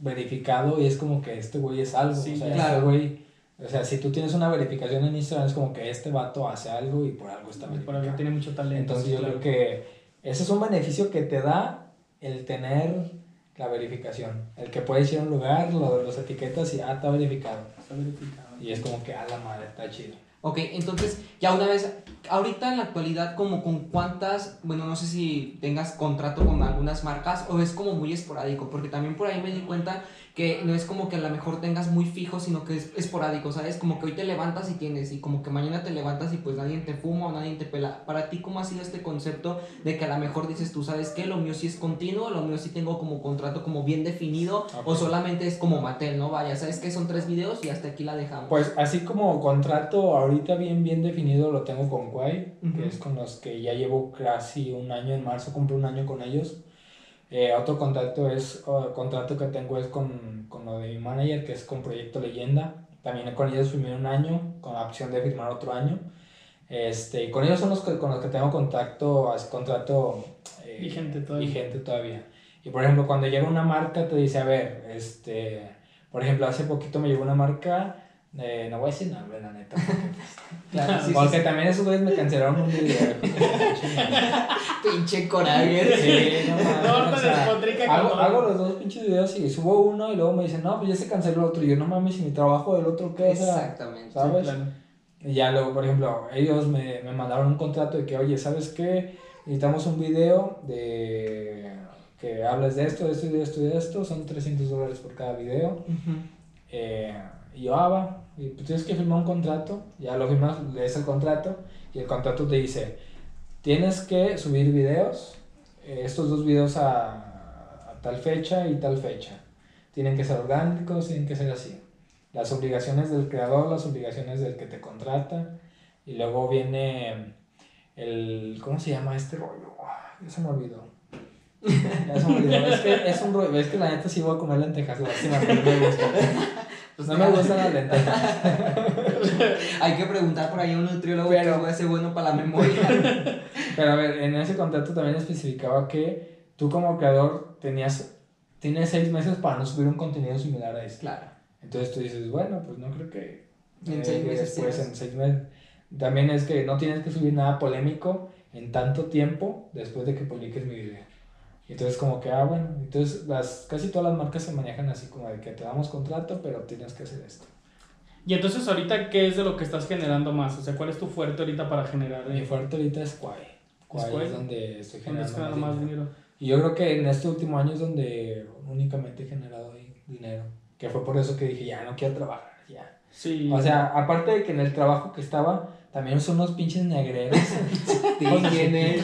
verificado y es como que este güey es algo. Sí, o sea, claro. este güey, o sea, si tú tienes una verificación en Instagram es como que este vato hace algo y por algo está Por verificado. algo tiene mucho talento. Entonces sí, yo claro. creo que ese es un beneficio que te da el tener la verificación. El que puedes ir a un lugar, lo, los etiquetas y, ah, está verificado. Está verificado. Y es como que, a la madre, está chido. Ok, entonces, ya una vez, ahorita en la actualidad, como con cuántas, bueno, no sé si tengas contrato con algunas marcas o es como muy esporádico, porque también por ahí me di cuenta que no es como que a lo mejor tengas muy fijo, sino que es esporádico, ¿sabes? Como que hoy te levantas y tienes, y como que mañana te levantas y pues nadie te fuma o nadie te pela. Para ti, ¿cómo ha sido este concepto de que a lo mejor dices tú, ¿sabes qué? Lo mío sí es continuo, lo mío sí tengo como contrato como bien definido, o solamente es como Mattel, ¿no? Vaya, ¿sabes qué? Son tres videos y hasta aquí la dejamos. Pues así como contrato ahorita bien bien definido lo tengo con Quay, Ujú. que es con los que ya llevo casi un año, en marzo cumple un año con ellos. Eh, otro contacto es, uh, contrato que tengo es con, con lo de mi manager, que es con Proyecto Leyenda. También con ellos firmé un año, con la opción de firmar otro año. Este, con ellos son los que, con los que tengo contacto, así, contrato eh, Vigente todavía. vigente todavía. Y por ejemplo, cuando llega una marca, te dice, a ver, este, por ejemplo, hace poquito me llegó una marca, eh, no voy a decir nombre, la neta. Claro, sí, sí, Porque sí. también esos güeyes me cancelaron un video. Pinche coraje. Sí, no mames, No, o sea, hago, hago los dos pinches videos y subo uno y luego me dicen, no, pues ya se canceló el otro. Y yo, no mames, y mi trabajo del otro, ¿qué? Exactamente. ¿sabes? Claro. Y ya luego, por ejemplo, ellos me, me mandaron un contrato de que, oye, ¿sabes qué? Necesitamos un video de que hables de esto, de esto y de esto y de esto. Son 300 dólares por cada video. Eh, y yo, ah, va. Y pues tienes que firmar un contrato. Ya lo firmas, lees el contrato. Y el contrato te dice, tienes que subir videos. eh, estos dos videos a, tal fecha y tal fecha. Tienen que ser orgánicos, tienen que ser así. Las obligaciones del creador, las obligaciones del que te contrata. Y luego viene el... ¿Cómo se llama este rollo? Ah, Ya se me olvidó. Ya se me olvidó. Es que es un rollo. Es que la neta sí voy a comer lentejas. Lástima, no me gusta. Pues no me gustan las lentejas. Hay que preguntar por ahí a un nutriólogo Pero- que puede ser bueno para la memoria. Pero a ver, en ese contrato también especificaba que tú como creador tenías... Tienes seis meses para no subir un contenido similar a este. claro. Entonces tú dices, bueno, pues no creo que... En eh, seis que meses Después tienes. en seis meses. También es que no tienes que subir nada polémico en tanto tiempo después de que publiques mi video. Entonces como que, ah, bueno, entonces las, casi todas las marcas se manejan así como de que te damos contrato, pero tienes que hacer esto. Y entonces ahorita, ¿qué es de lo que estás generando más? O sea, ¿cuál es tu fuerte ahorita para generar? Mi eh, fuerte ahorita es Quay. Quay Quay? es donde estoy ¿Dónde generando estás ganando más más dinero. dinero? Y yo creo que en este último año es donde únicamente he generado dinero. Que fue por eso que dije, ya no quiero trabajar, ya. Sí. O sea, aparte de que en el trabajo que estaba, también son unos pinches negreros. Sí, de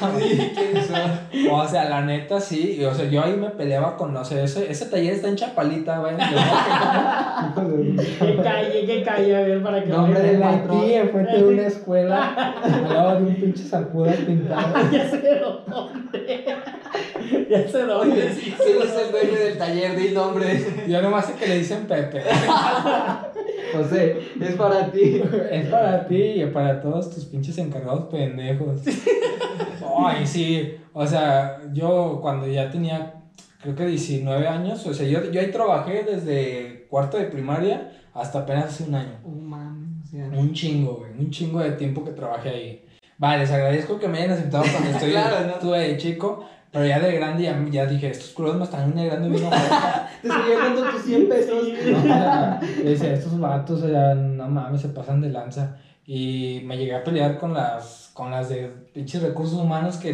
¿quiénes son? o sea, la neta sí. O sea, yo ahí me peleaba con, no sé, ese, ese taller está en Chapalita, güey. Que calle, que calle, a ver, para que Nombre vean. del patrón. enfrente de una escuela, al lado de un pinche Zancudas pintado. ya sé dónde. ya sé dónde. sí. ¿Quién es el dueño del taller? Di nombre. Yo nomás sé que le dicen Pepe. José, es para ti. Es para ti y para todos tus pinches encargados pendejos. Ay, sí. O sea, yo cuando ya tenía, creo que 19 años, o sea, yo, yo ahí trabajé desde cuarto de primaria hasta apenas hace un año. Oh, mames, o sea. Un chingo, güey. Un chingo de tiempo que trabajé ahí. Vale, les agradezco que me hayan aceptado cuando estoy, Claro, ¿no? estuve de chico. Pero ya de grande ya, ya dije, estos culos me están negrando nombre. Te estoy dando tus 100 pesos. No, decía, estos vatos, o sea, no mames, se pasan de lanza. Y me llegué a pelear con las, con las de pinches recursos humanos que Y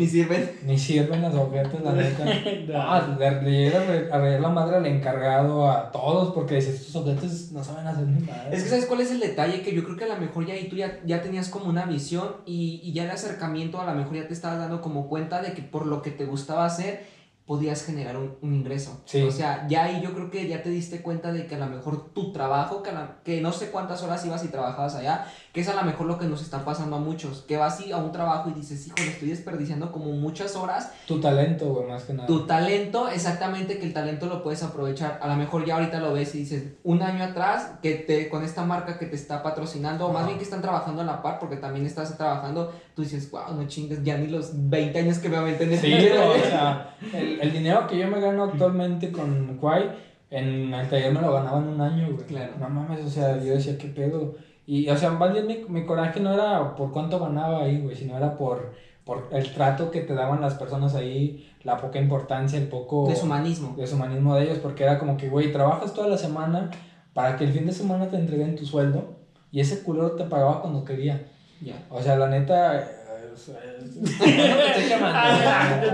ni, sirven. ni sirven las ofertas, la neta. No, le, le llegué a re- a reír la madre al encargado, a todos, porque dice, estos objetos no saben hacer ni madre. Es que sabes cuál es el detalle, que yo creo que a lo mejor ya ahí tú ya, ya tenías como una visión y, y ya el acercamiento a lo mejor ya te estabas dando como cuenta de que por lo que te gustaba hacer podías generar un, un ingreso. Sí. O sea, ya ahí yo creo que ya te diste cuenta de que a lo mejor tu trabajo, que, la- que no sé cuántas horas ibas y trabajabas allá, que es a lo mejor lo que nos está pasando a muchos, que vas y a un trabajo y dices, híjole, estoy desperdiciando como muchas horas Tu talento, güey, más que nada. tu talento, exactamente que el talento lo puedes aprovechar. A lo mejor ya ahorita lo ves y dices, un año atrás, que te, con esta marca que te está patrocinando, o más bien que están trabajando a la par, porque también estás trabajando, tú dices, wow, no chingues, ya ni los 20 años que me aventé en el Sí, taller". o sea, el, el dinero que yo me gano actualmente con Kwai, en el taller me lo ganaba en un año, güey. Claro. No mames, o sea, yo decía, ¿qué pedo? Y, o sea, más bien mi, mi coraje no era por cuánto ganaba ahí, güey, sino era por, por el trato que te daban las personas ahí, la poca importancia, el poco Deshumanismo. deshumanismo de ellos, porque era como que, güey, trabajas toda la semana para que el fin de semana te entreguen tu sueldo y ese culero te pagaba cuando quería. Ya. O sea, la neta...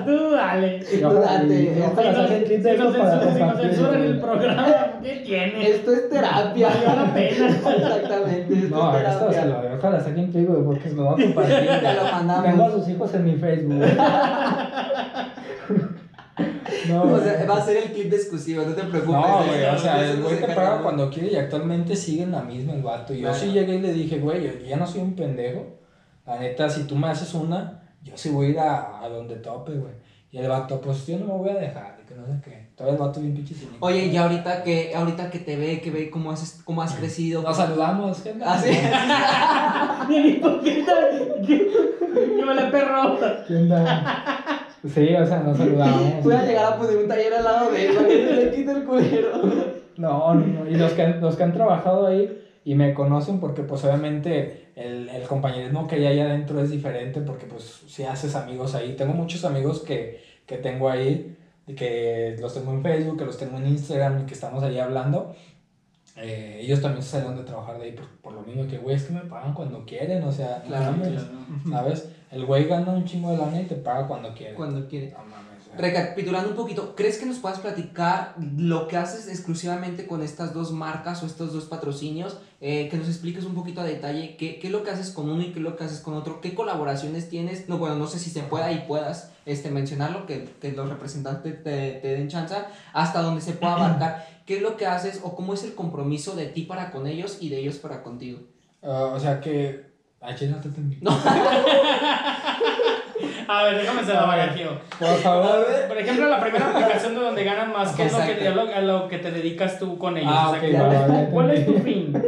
tú dale. Y ojalá- Date, y ojalá Si nos- saquen clip si de eso nos para censuran- si nos compartir, censuran el güey. programa, ¿qué tiene? Esto es terapia. Valió la pena. Exactamente. Esto No, es esto se lo ojalá saquen güey, porque me va a compartir. Te lo mandamos. Tengo a sus hijos en mi Facebook. No, O sea, va a ser el clip exclusivo, no te preocupes. No, güey, o sea, el güey te paga cuando quiere y actualmente sigue en la misma el vato. Y yo Claro. sí llegué y le dije, güey, yo ya no soy un pendejo. La neta, si tú me haces una, yo sí voy a ir a, a donde tope, güey. Y el vato, pues yo no me voy a dejar, de que no sé qué. Todavía el vato bien pinche. Oye, y ahorita que, ahorita que te ve, que ve cómo has, cómo has crecido. Nos saludamos, gente. Ah, sí. Bien hipócrita. Yo me la perro. ¿Qué onda? Sí, o sea, nos saludamos. Voy a llegar a poner un taller al lado de él para que le quite el culero. No, no, no. Y los que, han- los que han trabajado ahí y me conocen porque pues obviamente el, el compañerismo que hay ahí adentro es diferente porque pues si haces amigos ahí. Tengo muchos amigos que, que tengo ahí, y que los tengo en Facebook, que los tengo en Instagram y que estamos ahí hablando. Eh, ellos también se salieron de trabajar de ahí por, por lo mismo que, güey, es que me pagan cuando quieren, o sea, Claro, ¿sabes? El güey gana un chingo de lana y te paga cuando quiere. Cuando quiere. No mames. Recapitulando un poquito, ¿crees que nos puedas platicar lo que haces exclusivamente con estas dos marcas o estos dos patrocinios? Eh, que nos expliques un poquito a detalle qué, qué es lo que haces con uno y qué es lo que haces con otro, qué colaboraciones tienes. No, bueno, no sé si se pueda y puedas este, mencionarlo, que, que los representantes te, te den chance, hasta donde se pueda abarcar. ¿Qué es lo que haces o cómo es el compromiso de ti para con ellos y de ellos para contigo? Ah, o sea que... Ay, chile, no te entendí. A ver, déjame se la barajeo. Por favor. Por ejemplo, la primera aplicación de donde ganan más, ¿qué es lo que, Exacto. a lo, a lo que te dedicas tú con ellos? Ah, O sea, ok, ¿cuál, va, es, va, ya cuál es tu fin?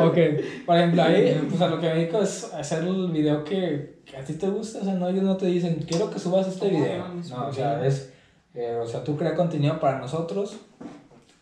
Ok, por ejemplo, ahí, pues a lo que me dedico es hacer el video que, que a ti te gusta, o sea, no, ellos no te dicen, quiero que subas este Oh, video. No, o sea, es, eh, o sea, tú creas contenido para nosotros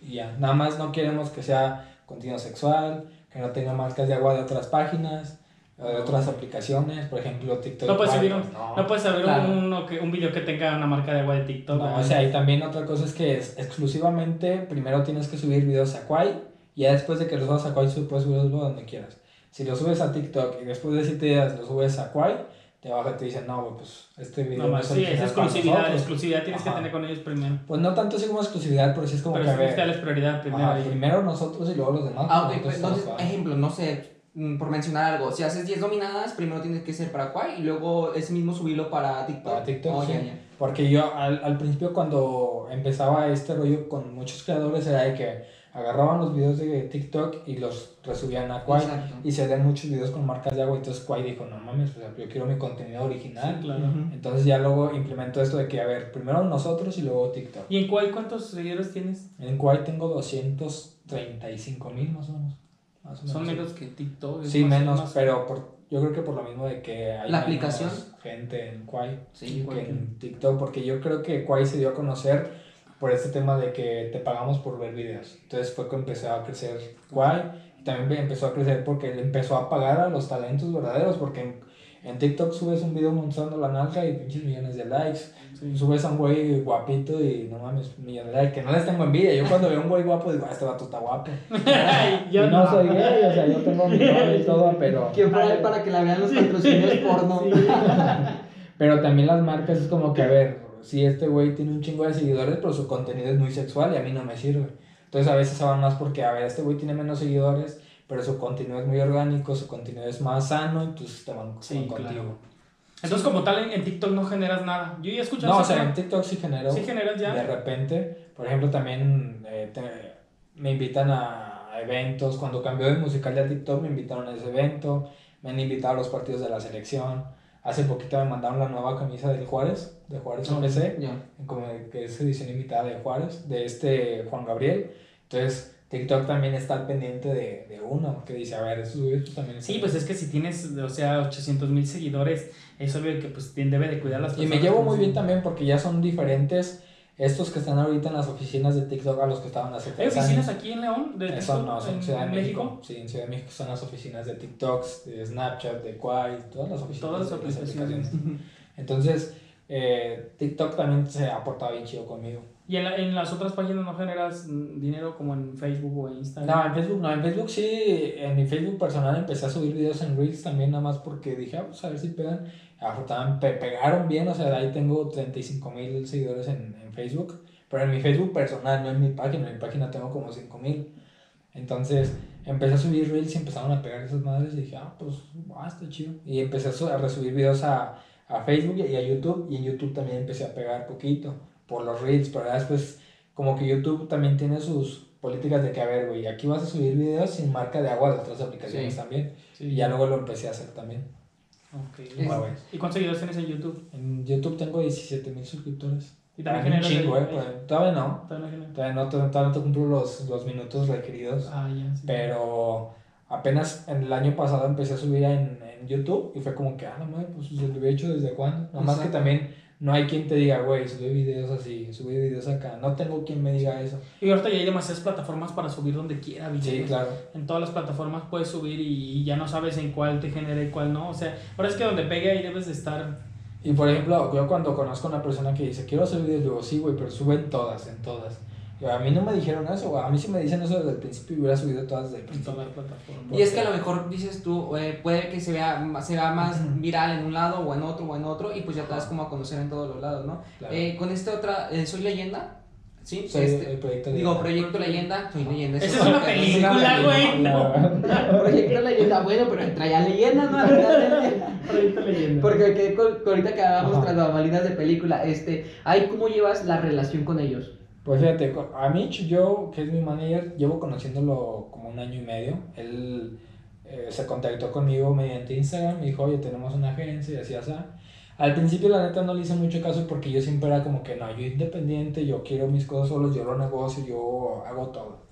y ya, nada más no queremos que sea contenido sexual, que no tenga marcas de agua de otras páginas, otras aplicaciones, por ejemplo, TikTok. No puedes subir un, no. no puedes subir Claro. un, que- un video que tenga una marca de agua de TikTok. No, o sea, y también otra cosa es que es exclusivamente, primero tienes que subir videos a Quai, y ya después de que los subas a Quai, tú puedes subirlo donde quieras. Si lo subes a TikTok y después de 7 días lo subes a Quai, te baja y te dicen, no, pues este video No no, más, es sí, es exclusividad. nosotros". Exclusividad tienes que Ajá. tener con ellos primero. Pues no tanto así como exclusividad, pero sí es como Pero que que ver. darles prioridad primero. ajá, primero nosotros y luego los demás. Ah, ok, pues, entonces, ejemplo, no sé, por mencionar algo, si haces 10 dominadas, primero tienes que ser para Quai y luego ese mismo subirlo para TikTok. Para TikTok, Oh, sí. ya, ya. Porque yo al, al principio cuando empezaba este rollo con muchos creadores era de que agarraban los videos de TikTok y los resubían a Quai Exacto. y se hacían muchos videos con marcas de agua. Entonces Quai dijo, no mames, o sea, yo quiero mi contenido original. claro. Entonces ya luego implementó esto de que, a ver, primero nosotros y luego TikTok. ¿Y en cuál cuántos seguidores tienes? En Quai tengo 235 mil más o menos. Más o menos. Son menos que TikTok. Sí, menos, más- pero por, yo creo que por lo mismo de que hay ¿La aplicación? gente en Sí, que en TikTok, porque yo creo que Quai se dio a conocer por este tema de que te pagamos por ver videos. Entonces fue que empezó a crecer y también empezó a crecer porque él empezó a pagar a los talentos verdaderos, porque en, TikTok subes un video mostrando la nalga y pinches millones de likes. Sí. Subes a un güey guapito y no mames, millones de likes, que no les tengo envidia. Yo cuando veo a un güey guapo digo, ah, este vato está guapo. Ay, yo y no soy gay, o sea, yo tengo mi novia y todo, pero... ¿Quién fuera él para que la vean los patrocinios porno? Pero también las marcas es como que, a ver, si este güey tiene un chingo de seguidores, pero su contenido es muy sexual y a mí no me sirve. Entonces a veces se van más porque, a ver, este güey tiene menos seguidores, pero su contenido es muy orgánico, su contenido es más sano, entonces te van, Sí, van claro. contigo. Entonces, como tal, en, TikTok no generas nada. Yo ya he escuchado No, o sea, en. TikTok sí genero. Sí generas ya. De repente, por ejemplo, también eh, te- me invitan a eventos. Cuando cambió de musical de TikTok, me invitaron a ese evento. Me han invitado a los partidos de la selección. Hace poquito me mandaron la nueva camisa del Juárez, de Juárez Ah, FC, Ya. como de- que es edición invitada de Juárez, de este Juan Gabriel. Entonces, TikTok también está al pendiente de, de uno, que dice, a ver, esos güeyes pues, también Sí, están- pues es que si tienes, o sea, 800 mil seguidores, es obvio que pues debe de cuidar las Y personas. me llevo muy bien también porque ya son diferentes estos que están ahorita en las oficinas de TikTok a los que estaban hace ¿Hay oficinas años. aquí en León? De Eso TikTok, no, son en, Ciudad de México. Sí, en Ciudad de México son las oficinas de TikToks, de Snapchat, de Quai, todas las oficinas. Todas las aplicaciones. Entonces, eh, TikTok también se ha portado bien chido conmigo. ¿Y en, la- en las otras páginas no generas dinero como en Facebook o en Instagram? No, en Facebook no, en Facebook sí, en mi Facebook personal empecé a subir videos en Reels también, nada más porque dije, ah, pues a ver si pegan. Afortunadamente pe- pegaron bien, o sea, ahí tengo 35 mil seguidores en, en Facebook, pero en mi Facebook personal, no en mi página, en mi página tengo como 5 mil. Entonces empecé a subir Reels y empezaron a pegar esas madres y dije, ah, pues, ah, está chido. Y empecé a, a resubir videos a, a Facebook y a YouTube, y en YouTube también empecé a pegar poquito por los Reels, pero después como que YouTube también tiene sus políticas de que, a ver, güey, aquí vas a subir videos sin marca de agua de otras aplicaciones Sí. también. Sí. Y ya luego lo empecé a hacer también. Ok. Es- Huawei. ¿Y cuántos seguidores tienes en YouTube? En YouTube tengo 17 mil suscriptores. Y también generas... chingo, eh, pues, todavía no. Todavía no. Todavía no, todavía no cumplo los, los minutos requeridos. Ah, ya. sí. Pero apenas en el año pasado empecé a subir en, en YouTube y fue como que, ah, no mames, pues lo había hecho desde cuándo. Nada más que también no hay quien te diga, güey, sube videos así, sube videos acá. No tengo quien me diga eso. Y ahorita ya hay demasiadas plataformas para subir donde quiera videos. Sí, claro. En todas las plataformas puedes subir y, ya no sabes en cuál te genera y cuál no. O sea, ahora es que donde pegue ahí debes de estar. Y por ejemplo, yo cuando conozco a una persona que dice, quiero hacer videos, digo, sí, güey, pero suben todas, en todas. A mí no me dijeron eso, güey. A mí sí me dicen eso desde el principio y hubiera subido todas desde el principio. Y es que a lo mejor dices tú, eh, puede que se vea, más- se vea más viral en un lado o en otro o en otro y pues ya te das como a conocer en todos los lados, ¿no? Claro. Eh, con esta otra, eh, Soy Leyenda, ¿sí? Soy Este, el proyecto digo, Proyecto Leyenda, Soy Leyenda. Esa eso es una película, güey. No. Proyecto Leyenda, bueno, pero traía leyenda, ¿no? Proyecto Leyenda. Porque que, con, con ahorita que hablábamos tras bambalinas de película, este, ahí cómo llevas la relación con ellos. Pues fíjate, a Mitch, yo, que es mi manager, llevo conociéndolo como un año y medio. Él eh, se contactó conmigo mediante Instagram, me dijo, oye, tenemos una agencia y así, así. Al principio, la neta, no le hice mucho caso porque yo siempre era como que, no, yo independiente, yo quiero mis cosas solos, yo lo negocio, yo hago todo.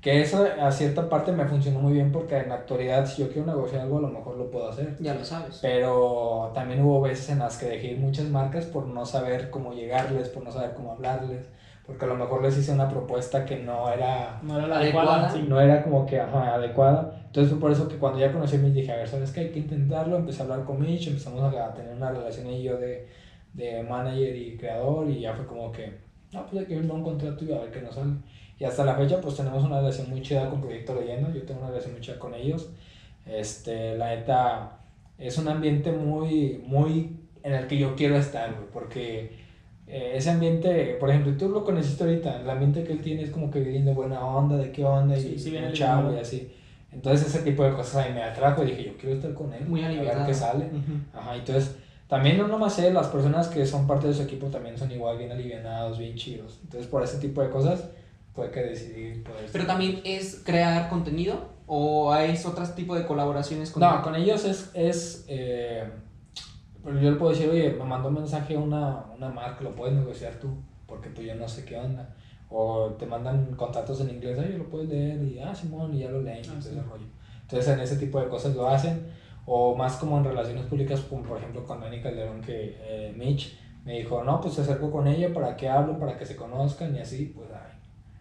Que eso a cierta parte me funcionó muy bien porque en la actualidad, si yo quiero negociar algo, a lo mejor lo puedo hacer. Ya lo sabes. Pero también hubo veces en las que dejé ir muchas marcas por no saber cómo llegarles, por no saber cómo hablarles, porque a lo mejor les hice una propuesta que no era, No era la Adecuada. adecuada. sí. no era como que ajá, adecuada. Entonces fue por eso que cuando ya conocí a Mitch dije, a ver, ¿sabes qué? Hay que intentarlo. Empecé a hablar con Mitch, empezamos a tener una relación y yo de, de manager y creador y ya fue como que, no, pues hay que firmar un contrato y a ver qué nos sale. Y hasta la fecha pues tenemos una relación muy chida con Proyecto Leyenda, yo tengo una relación muy chida con ellos. Este, la neta, es un ambiente muy, muy en el que yo quiero estar, güey, porque eh, ese ambiente, por ejemplo, tú lo conociste ahorita, el ambiente que él tiene es como que bien de buena onda, de qué onda, Sí, y sí, bien chavo y así. Entonces ese tipo de cosas ahí me atrajo y dije, yo quiero estar con él, Muy a ver qué sale. Ujú. Ajá, entonces también no nomás él, las personas que son parte de su equipo también son igual bien alivianados, bien chidos. Entonces por ese tipo de cosas fue que decidí poder... Pero también es crear contenido o es otro tipo de colaboraciones con No, con ellos es, es eh, pero yo le puedo decir, oye, me mandó un mensaje a una, una marca, lo puedes negociar tú, porque pues yo no sé qué onda. O te mandan contratos en inglés, ay, lo puedes leer, y ah, Simón, y ya lo leen, Ah, todo sí. rollo. Entonces en ese tipo de cosas lo hacen, o más como en relaciones públicas, como por ejemplo con Dani Calderón, que eh, Mitch me dijo, no, pues se acerco con ella para que hablen, para que se conozcan, y así, pues.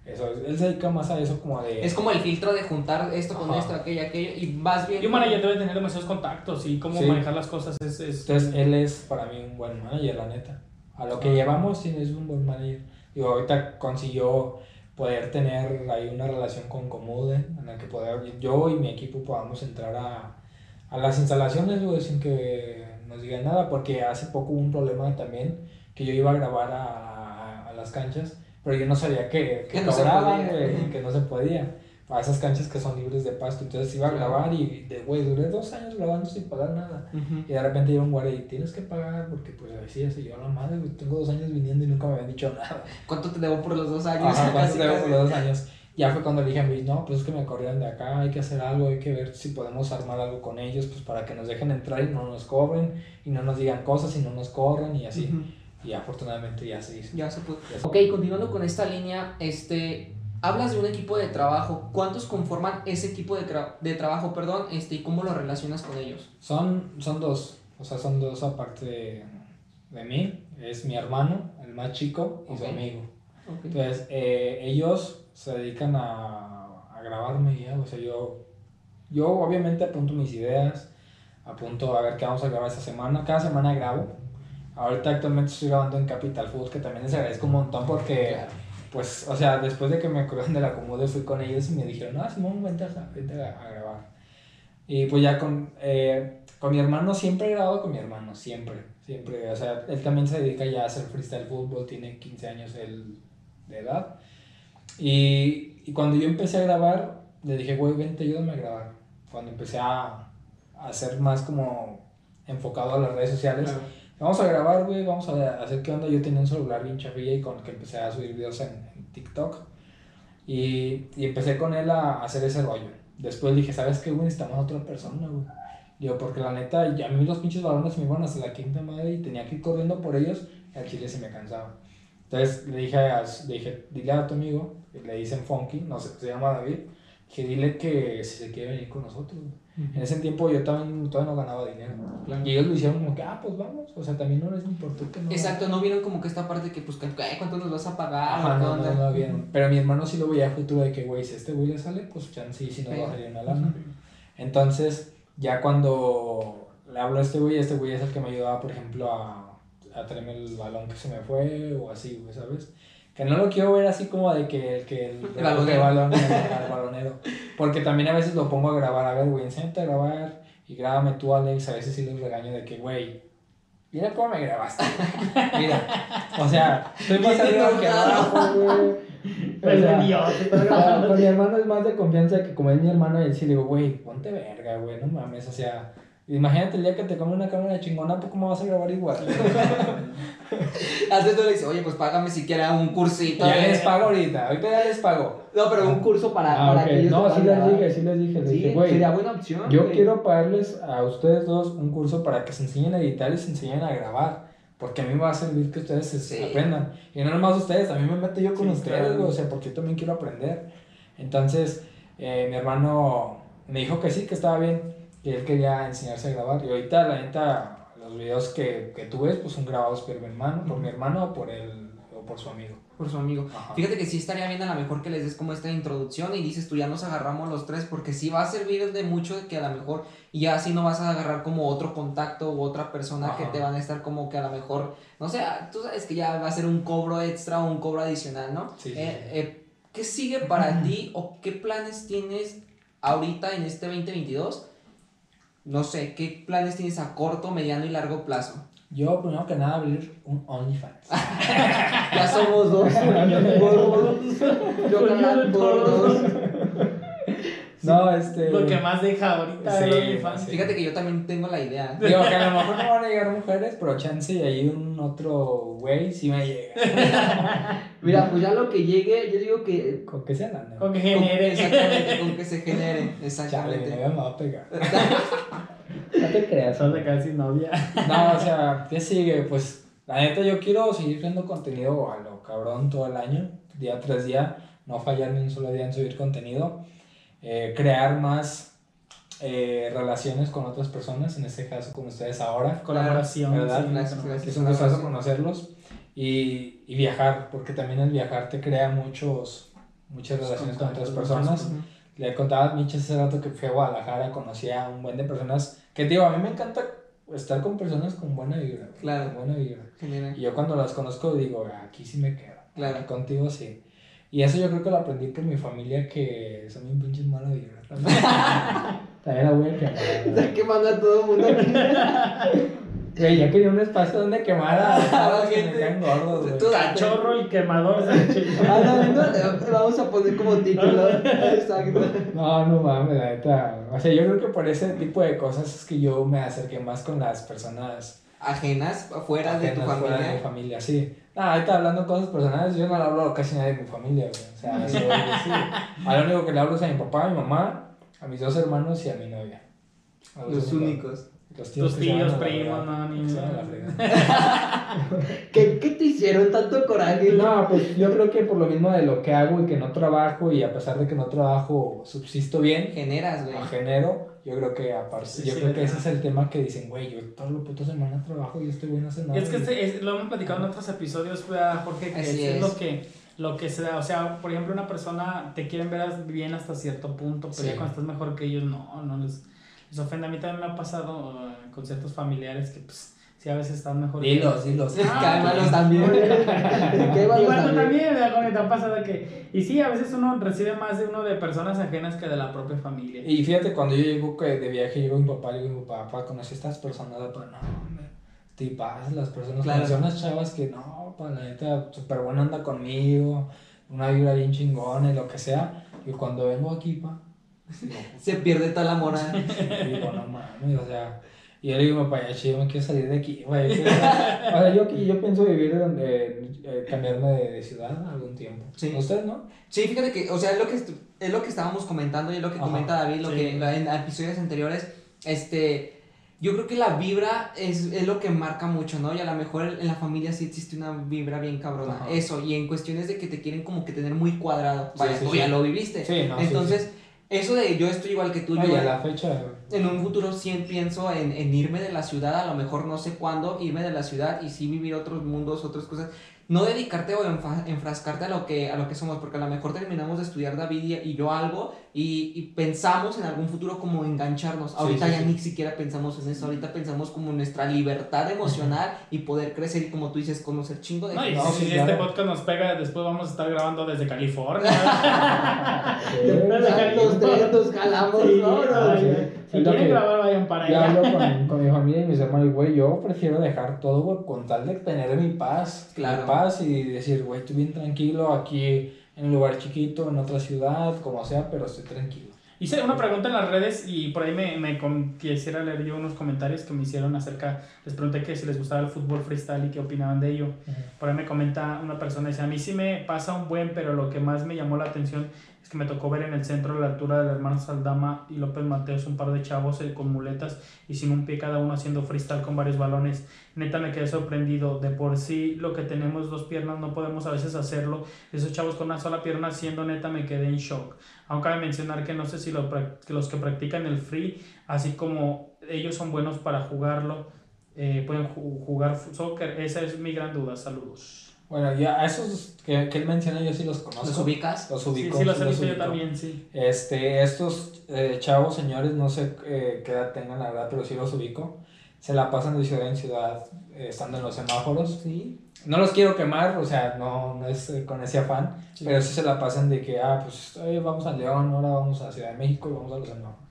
Eso, es- él se dedica más a eso como de... Es como el filtro de juntar esto con Ajá. esto, aquello, aquello, y vas bien. Y un manager debe tener demasiados contactos y cómo Sí. manejar las cosas es... es Entonces él es para mí un buen manager, la neta. A lo que Ah. llevamos, sí, es un buen manager. Digo, ahorita consiguió poder tener ahí una relación con Comude, en la que poder, yo y mi equipo podamos entrar a, a las instalaciones, güey, sin que nos digan nada, porque hace poco hubo un problema también, que yo iba a grabar a, a- a las canchas, pero yo no sabía que, que Que no cobraban, güey, que no se podía. Para esas canchas que son libres de pasto, entonces iba a grabar y, de, güey, duré dos años grabando sin pagar nada. Ujú. Y de repente llega un guardia y tienes que pagar porque pues así así yo la madre, güey, tengo dos años viniendo y nunca me habían dicho nada. ¿Cuánto te debo por los dos años? Ajá, ¿cuánto Casi, debo por los dos años? Ya fue cuando le dije a mí, no, pues es que me corrieron de acá, hay que hacer algo, hay que ver si podemos armar algo con ellos, pues para que nos dejen entrar y no nos cobren, y no nos digan cosas y no nos corran y así. Ujú. Y afortunadamente ya se hizo. Ya se pudo. Ya se- Ok, continuando con esta línea, este, hablas de un equipo de trabajo. ¿Cuántos conforman ese equipo de, tra- de trabajo, perdón, este, y cómo lo relacionas con ellos? Son, son dos, o sea, son dos aparte de, de mí, es mi hermano, el más chico, y su Ok. amigo. Ok. Entonces, eh, ellos se dedican a, a grabarme ya, o sea, yo, yo obviamente apunto mis ideas, apunto a ver qué vamos a grabar esta semana, cada semana grabo. Ahorita actualmente estoy grabando en Capital Food, que también les agradezco un montón porque, Claro. pues, o sea, después de que me corrieron de la Comude fui con ellos y me dijeron, ah, Simón, vente a, vente a, a grabar. Y pues ya con, eh, con mi hermano, siempre he grabado con mi hermano, siempre, siempre. O sea, él también se dedica ya a hacer freestyle fútbol, tiene 15 años él de edad. Y, y cuando yo empecé a grabar, le dije, güey, vente, ayúdame a grabar. Cuando empecé a, a ser más como enfocado a las redes sociales, Claro. Vamos a grabar, güey, vamos a hacer qué onda. Yo tenía un celular bien chafilla y con el que empecé a subir videos en, TikTok. Y, y empecé con él a, hacer ese rollo. Después dije, ¿sabes qué, güey? Necesitamos a otra persona, güey. Digo, porque la neta, a mí los pinches balones me iban hasta la quinta madre y tenía que ir corriendo por ellos y al chile se me cansaba. Entonces le dije, a, le dije, dile a tu amigo, le dicen Funky, no sé, se llama David, que dile que si se quiere venir con nosotros. güey. En ese tiempo yo también todavía no ganaba dinero. Claro. Y ellos lo hicieron como que, ah, pues vamos. O sea, también no les importó que no. Exacto, no vieron como que esta parte que, pues, que, "Ay, ¿cuánto nos vas a pagar? Ajá, ¿O qué no, onda?" no, no vieron. Pero mi hermano sí lo veía a futuro de que, güey, si este güey le sale, pues chance sí, si no va a salir una lana. Entonces, ya cuando le hablo a este güey, este güey es el que me ayudaba, por ejemplo, a, a traerme el balón que se me fue o así, güey, ¿sabes? Que no lo quiero ver así como de que el que el, El balonero. balón, el, el balonero. Porque también a veces lo pongo a grabar, a ver, güey, enséñate a grabar y grábame tú, Alex. A veces sí les regaño de que, güey, mira cómo me grabaste. Mira, o sea, estoy más arriba que abajo, güey. O sea, Ah, con mi hermano es más de confianza que como es mi hermano, él sí le digo, güey, ponte verga, güey, no mames, o sea, imagínate el día que te come una cámara chingona, pues cómo vas a grabar igual. Antes tú le dices, oye, pues págame siquiera un cursito. ya de- les pago ahorita, ahorita ya les pago. No, pero un curso para, Ah, para ok. que ellos No, sí les dije, sí les dije, les Sí, dije, güey, sería buena opción. yo güey. quiero pagarles a ustedes dos un curso para que se enseñen a editar y se enseñen a grabar. Porque a mí me va a servir que ustedes se Sí. aprendan. Y no nomás ustedes, también me meto yo con Sí, ustedes, claro. güey, o sea, porque yo también quiero aprender. Entonces, eh, mi hermano me dijo que sí, que estaba bien, que él quería enseñarse a grabar. Y ahorita, la neta, los videos que, que tú ves, pues son grabados por mi hermano, por mi hermano o por, él, o por su amigo. Por su amigo. Ajá. Fíjate que sí estaría bien a lo mejor que les des como esta introducción y dices tú ya nos agarramos los tres porque sí va a servir de mucho que a lo mejor y ya así no vas a agarrar como otro contacto u otra persona que te van a estar como que a lo mejor, no sé, tú sabes que ya va a ser un cobro extra o un cobro adicional, ¿no? Sí, sí, Eh, sí. eh, ¿Qué sigue para ti o qué planes tienes ahorita en este 2022? No sé, ¿qué planes tienes a corto, mediano y largo plazo? Yo, primero que nada, abrir un OnlyFans. Ya somos dos. Yo canal por dos. No, este. Lo que más deja ahorita Sí, OnlyFans. sí. Fíjate que yo también tengo la idea. Digo que a lo mejor no van a llegar mujeres, pero chance y ahí un otro güey sí me llega. Mira, pues ya lo que llegue, yo digo que. Con que sea la neta. Con que con- genere. Exactamente, con que se genere. Chale, Exactamente. novia me va a pegar. No te creas. Solo de casi novia. No, o sea, ¿qué sigue? Pues la neta yo quiero seguir creando contenido a lo cabrón todo el año, día tras día, no fallar ni un solo día en subir contenido, eh, crear más eh, relaciones con otras personas, en este caso con ustedes ahora, Colaboración. ¿Verdad? sí, con- gracias. es un gustazo conocerlos y, y viajar, porque también el viajar te crea muchos, muchas relaciones con otras contactos, personas. Ujú. Le contaba a Micha hace rato que fui a Guadalajara, conocí a un buen de personas que, digo, a mí me encanta estar con personas con buena vibra. Claro. Con buena vibra. Genera. Y yo cuando las conozco digo, aquí sí me quedo. Claro. Aquí contigo sí. Y eso yo creo que lo aprendí por mi familia, que son bien pinches mala vibra. También la voy a quemar. Está quemando a todo el mundo. Güey, ya quería un espacio donde quemar a los que me gente. caen gordos, güey. Tú- Cachorro el quemador. Ah, no, no, le vamos a poner como título. Exacto. No, no mames, la neta. O sea, yo creo que por ese tipo de cosas es que yo me acerqué más con las personas Ajenas, fuera de tu ajenas fuera de mi familia. familia, sí. Ah, ahorita hablando de cosas personales, yo no le hablo casi a nadie de mi familia, güey. O sea, eso, sí. A lo único que le hablo es a mi papá, a mi mamá, a mis dos hermanos y a mi novia. A Los únicos. Los Tus tíos, a la primos, no, ni. ¿Qué, ¿Qué te hicieron tanto coraje? No, pues yo creo que por lo mismo de lo que hago y que no trabajo y a pesar de que no trabajo subsisto bien, Generas, güey. genero, yo creo que aparte, Sí, yo sí, creo que ese es el tema que dicen, güey, yo toda la puta semana trabajo y este güey no hace nada. Es que este, es- lo hemos platicado en otros episodios, ¿verdad, Jorge, que Así es, es. lo que lo que se da, o sea, por ejemplo, una persona te quieren ver bien hasta cierto punto, pero Sí. ya cuando estás mejor que ellos, no, no les, les ofende. A mí también me ha pasado eh, con ciertos familiares que, pues, sí, a veces están mejor que Dilos, dilos. Ah, Cáimalos también. Cáimalos Igual tú también. también, ¿verdad, Jorge? te ha pasado que... Y sí, a veces uno recibe más de uno de personas ajenas que de la propia familia. Y fíjate, cuando yo llego que de viaje, llego a mi papá, le digo, mi papá, papá, conocí a estas personas, papá, no, hombre, tipas, las personas, Claro. conocí unas chavas que, no, papá, la neta, súper buena anda conmigo, una vibra bien chingona y lo que sea, y cuando vengo aquí, pa, Se pierde toda la moral. digo, no mames, o sea, y yo le digo, papá, ya chido, me quiero salir de aquí, güey, o sea, yo, yo pienso vivir, donde, eh, cambiarme de, de ciudad algún tiempo, Sí. ¿usted no? Sí, fíjate que, o sea, es lo que, es lo que estábamos comentando y es lo que Ajá, comenta David, lo sí. que en episodios anteriores, este, yo creo que la vibra es, es lo que marca mucho, ¿no? Y a lo mejor en la familia sí existe una vibra bien cabrona, Ajá. eso, y en cuestiones de que te quieren como que tener muy cuadrado, vaya, sí, tú ya lo viviste. Sí, no, Entonces, eso de yo estoy igual que tú, No, yo y a la fecha, en un futuro sí pienso en, en irme de la ciudad, a lo mejor no sé cuándo, irme de la ciudad y sí vivir otros mundos, otras cosas. No dedicarte o enfrascarte a lo, que, a lo que somos, porque a lo mejor terminamos de estudiar David y, y yo algo y, y pensamos en algún futuro como engancharnos. Ahorita sí, ya sí. ni siquiera pensamos en eso, ahorita pensamos como en nuestra libertad emocional y poder crecer y como tú dices, conocer chingo de No, y si este claro. podcast nos pega, después vamos a estar grabando desde California. Los tres nos jalamos, Sí, ¿no? Si quieren que- grabar, vayan para Yo allá. hablo con, con mi familia y mis hermanos, güey, yo prefiero dejar todo, güey, con tal de tener mi paz. Claro. Mi paz y decir, güey, estoy bien tranquilo aquí en un lugar chiquito, en otra ciudad, como sea, pero estoy tranquilo. Hice una pregunta en las redes y por ahí me, me quisiera leer yo unos comentarios que me hicieron acerca. Les pregunté que si les gustaba el fútbol freestyle y qué opinaban de ello. Por ahí me comenta una persona, dice, a mí sí me pasa un buen, pero lo que más me llamó la atención es que me tocó ver en el centro a la altura del hermano Saldama y López Mateos un par de chavos eh, con muletas y sin un pie cada uno haciendo freestyle con varios balones. Neta me quedé sorprendido. De por sí lo que tenemos dos piernas no podemos a veces hacerlo. Esos chavos con una sola pierna haciendo neta me quedé en shock. Aunque cabe mencionar que no sé si que los que practican el free, así como ellos son buenos para jugarlo, eh, pueden ju- jugar soccer. Esa es mi gran duda. Saludos. Bueno, ya a esos que, que él menciona yo sí los conozco. ¿Los ubicas? Los Sí, ubico. sí, los sí he visto yo ubico. también, sí. Este, estos eh, chavos, señores, no sé eh, qué edad tengan la verdad, pero sí los ubico. Se la pasan de ciudad en ciudad eh, estando en los semáforos. Sí. No los quiero quemar, o sea, no, no es eh, con ese afán, pero sí se la pasan de que, ah, pues eh, vamos a León, ahora vamos a Ciudad de México y vamos a los semáforos.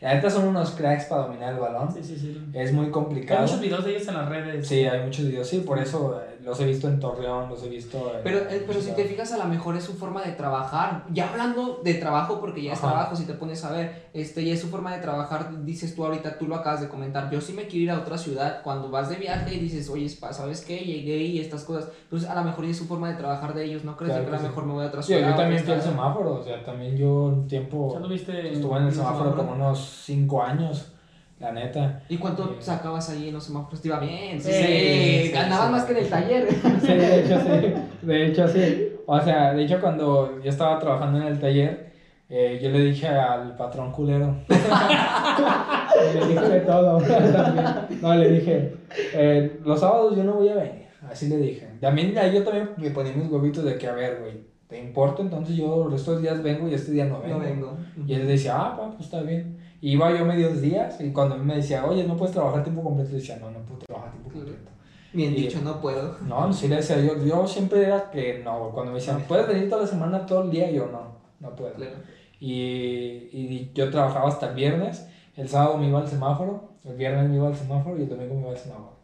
La neta son unos cracks para dominar el balón. Sí, sí, sí. Es muy Hay complicado. muchos videos de ellos en las redes. Sí, hay muchos videos, sí, por eso eh, los he visto en Torreón, los he visto en... Pero, eh, pero si te fijas, a lo mejor es su forma de trabajar. Ya hablando de trabajo, porque ya es Ajá. trabajo, si te pones a ver, este, ya es su forma de trabajar. Dices tú ahorita, tú lo acabas de comentar. Yo sí me quiero ir a otra ciudad. Cuando vas de viaje y dices, oye, ¿sabes qué? Llegué y estas cosas. Entonces, a lo mejor ya es su forma de trabajar de ellos. ¿No crees Claro que que a lo sí. mejor me voy a otra Sí, yo también fui al semáforo, o sea, también yo un tiempo ¿Ya lo viste? estuve en el semáforo como unos 5 años, la neta. ¿Y cuánto Sí. sacabas ahí en los semáforos? Te iba bien. Sí, Sí, sí, sí, ganabas sí. más que en el taller. Sí, de hecho sí, de hecho sí. O sea, de hecho cuando yo estaba trabajando en el taller, eh, yo le dije al patrón culero. le dije todo. también. No, le dije, eh, los sábados yo no voy a venir. Así le dije. También ya yo también me ponía mis huevitos de que, a ver, güey, ¿te importa? Entonces yo estos días vengo y este día no vengo. No vengo. Y él decía, ah, pa, pues está bien. Iba yo medios días y cuando me decía, oye, ¿no puedes trabajar tiempo completo? Le decía, no, no puedo trabajar tiempo completo. Bien Y- dicho, no puedo. No, sí le decía yo, yo siempre era que no, cuando me decían, ¿puedes venir toda la semana, todo el día? Yo no, no puedo. Claro. Y, y yo trabajaba hasta el viernes, el sábado me iba al semáforo, el viernes me iba al semáforo y el domingo me iba al semáforo.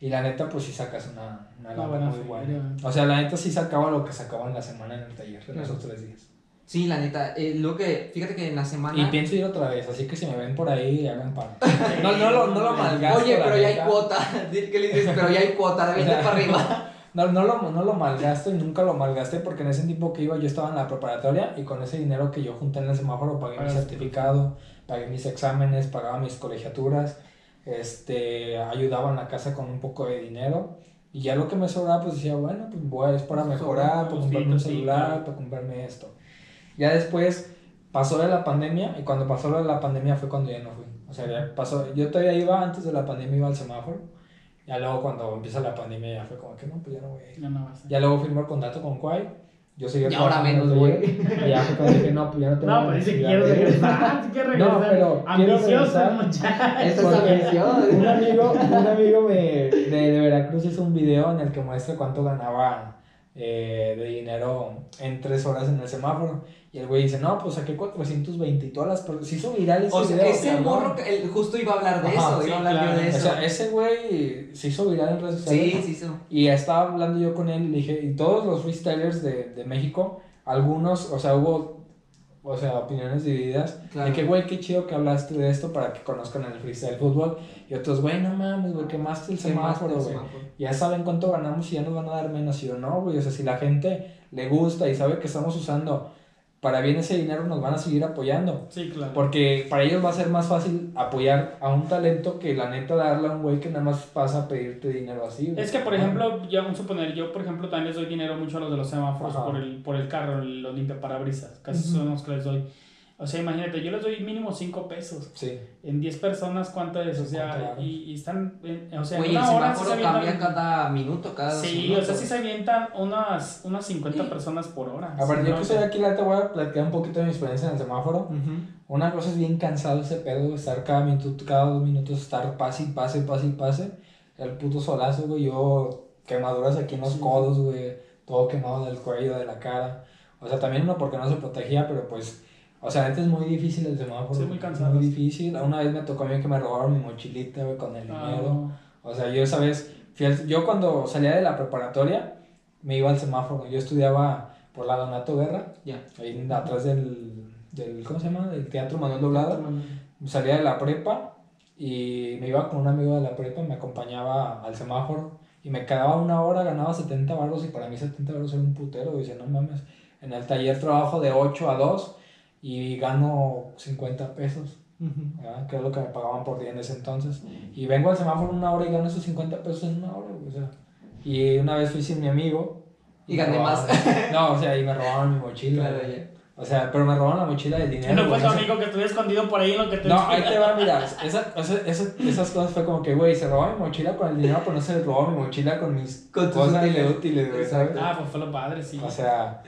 Y la neta, pues sí sacas una, una Una buena muy buena. O sea, la neta sí sacaba lo que sacaba en la semana en el taller, en Claro. esos tres días. Sí, la neta. eh, lo que, fíjate que en la semana. Y pienso ir otra vez, así que si me ven por ahí, hagan pan. No, no lo, no lo malgasto. Oye, pero ya neta. hay cuota. Dile que le dices, pero ya hay cuota, de 20 O sea, para arriba. No, no, lo, no lo malgasto y nunca lo malgasté porque en ese tiempo que iba yo estaba en la preparatoria y con ese dinero que yo junté en el semáforo pagué mi certificado, pagué mis exámenes, pagaba mis colegiaturas, este, ayudaba en la casa con un poco de dinero y ya lo que me sobraba pues decía, bueno, pues voy, es para Pues, mejorar, para comprarme un celular, para comprarme esto. Ya después pasó de la pandemia y cuando pasó lo de la pandemia fue cuando ya no fui. O sea, ya pasó, yo todavía iba antes de la pandemia, iba al semáforo. Ya luego cuando empieza la pandemia ya fue como que no, pues ya no voy a ir. No vas a- Ya luego firmó el contrato con Quay. Yo seguía Y ahora menos, en el taller, Y ya fue cuando dije, no, pues ya no tengo No, pues dice que quiero regresar. No, pero quiero Ambicioso, regresar. muchacho. Esa es Porque ambición. Un amigo, un amigo me, de, de Veracruz hizo un video en el que muestra cuánto ganaba eh, de dinero en tres horas en el semáforo. Y el güey dice, no, pues saqué 420 y todas las... Se hizo viral ese O sea, video. ese cabrón. morro, que el- justo iba a hablar de Ajá, eso, sí, iba a hablar claro. de O eso. sea, ese güey se hizo viral en redes sociales. sí, sí, sí. Y estaba hablando yo con él y le dije, y todos los freestylers de, de México, algunos, o sea, hubo, o sea, opiniones divididas. Claro. De que, güey, qué chido que hablaste de esto para que conozcan el freestyle fútbol. Y otros, güey, no mames, güey, quemaste el ¿Qué más semáforo, güey. Ya saben cuánto ganamos y ya nos van a dar menos. Y yo, no, güey, o sea, si la gente le gusta y sabe que estamos usando para bien ese dinero, nos van a seguir apoyando. Sí, claro. Porque para ellos va a ser más fácil apoyar a un talento que la neta darle a un güey que nada más pasa a pedirte dinero así. güey. Es que, por ejemplo, ya vamos a suponer, yo, por ejemplo, también les doy dinero mucho a los de los semáforos Ajá. por el, por el carro, los limpia parabrisas. Casi Ujú. son los que les doy. O sea, imagínate, yo les doy mínimo 5 pesos. Sí. En 10 personas, ¿cuánto es? O sea, ¿Cuánto y, y están, en- o sea, en Güey, el una hora sí se cambia avientan- cada minuto, cada dos Sí, o minutos. sea, sí se avientan unas, unas 50 personas por hora. A ver, Sí, yo no, que o sea, estoy aquí, la te voy a platicar un poquito de mi experiencia en el semáforo. Ujú. Una cosa es bien cansado ese pedo, estar cada minuto, cada dos minutos, estar pase y pase, pase y pase. El puto solazo, güey, yo quemaduras aquí en los Sí. codos, güey, todo quemado del cuello, de la cara. O sea, también uno porque no se protegía, pero pues, o sea, antes es muy difícil el semáforo. Sí, muy cansado. Muy difícil. Una vez me tocó a mí que me robaron mi mochilita, güey, con el ah, dinero. O sea, yo esa vez, al- yo cuando salía de la preparatoria, me iba al semáforo. Yo estudiaba por la Donato Guerra, Ya. ahí atrás del, del, ¿cómo se llama? Del Teatro Manuel Doblado. Salía de la prepa y me iba con un amigo de la prepa, me acompañaba al semáforo y me quedaba una hora, ganaba 70 baros y para mí 70 baros era un putero. Decía, no mames, en el taller trabajo de 8 a 2 y gano 50 pesos. ¿verdad? que es lo que me pagaban por día en ese entonces. Y vengo al semáforo una hora y gano esos 50 pesos en una hora, o sea. Y una vez fui sin mi amigo. Y me gané robaron- No, o sea, y me robaron mi mochila. Claro. O sea, pero me robaron la mochila del dinero. No fue tu amigo que estuviera escondido por ahí en lo que te No, ahí te va, mira, esa, esa, esa- esas cosas fue como que, güey, se robó mi mochila con el dinero, pero no se le robó mi mochila con mis Con cosas útiles. útiles, güey, ¿sabes? Ah, pues fue lo padre, sí. O sea,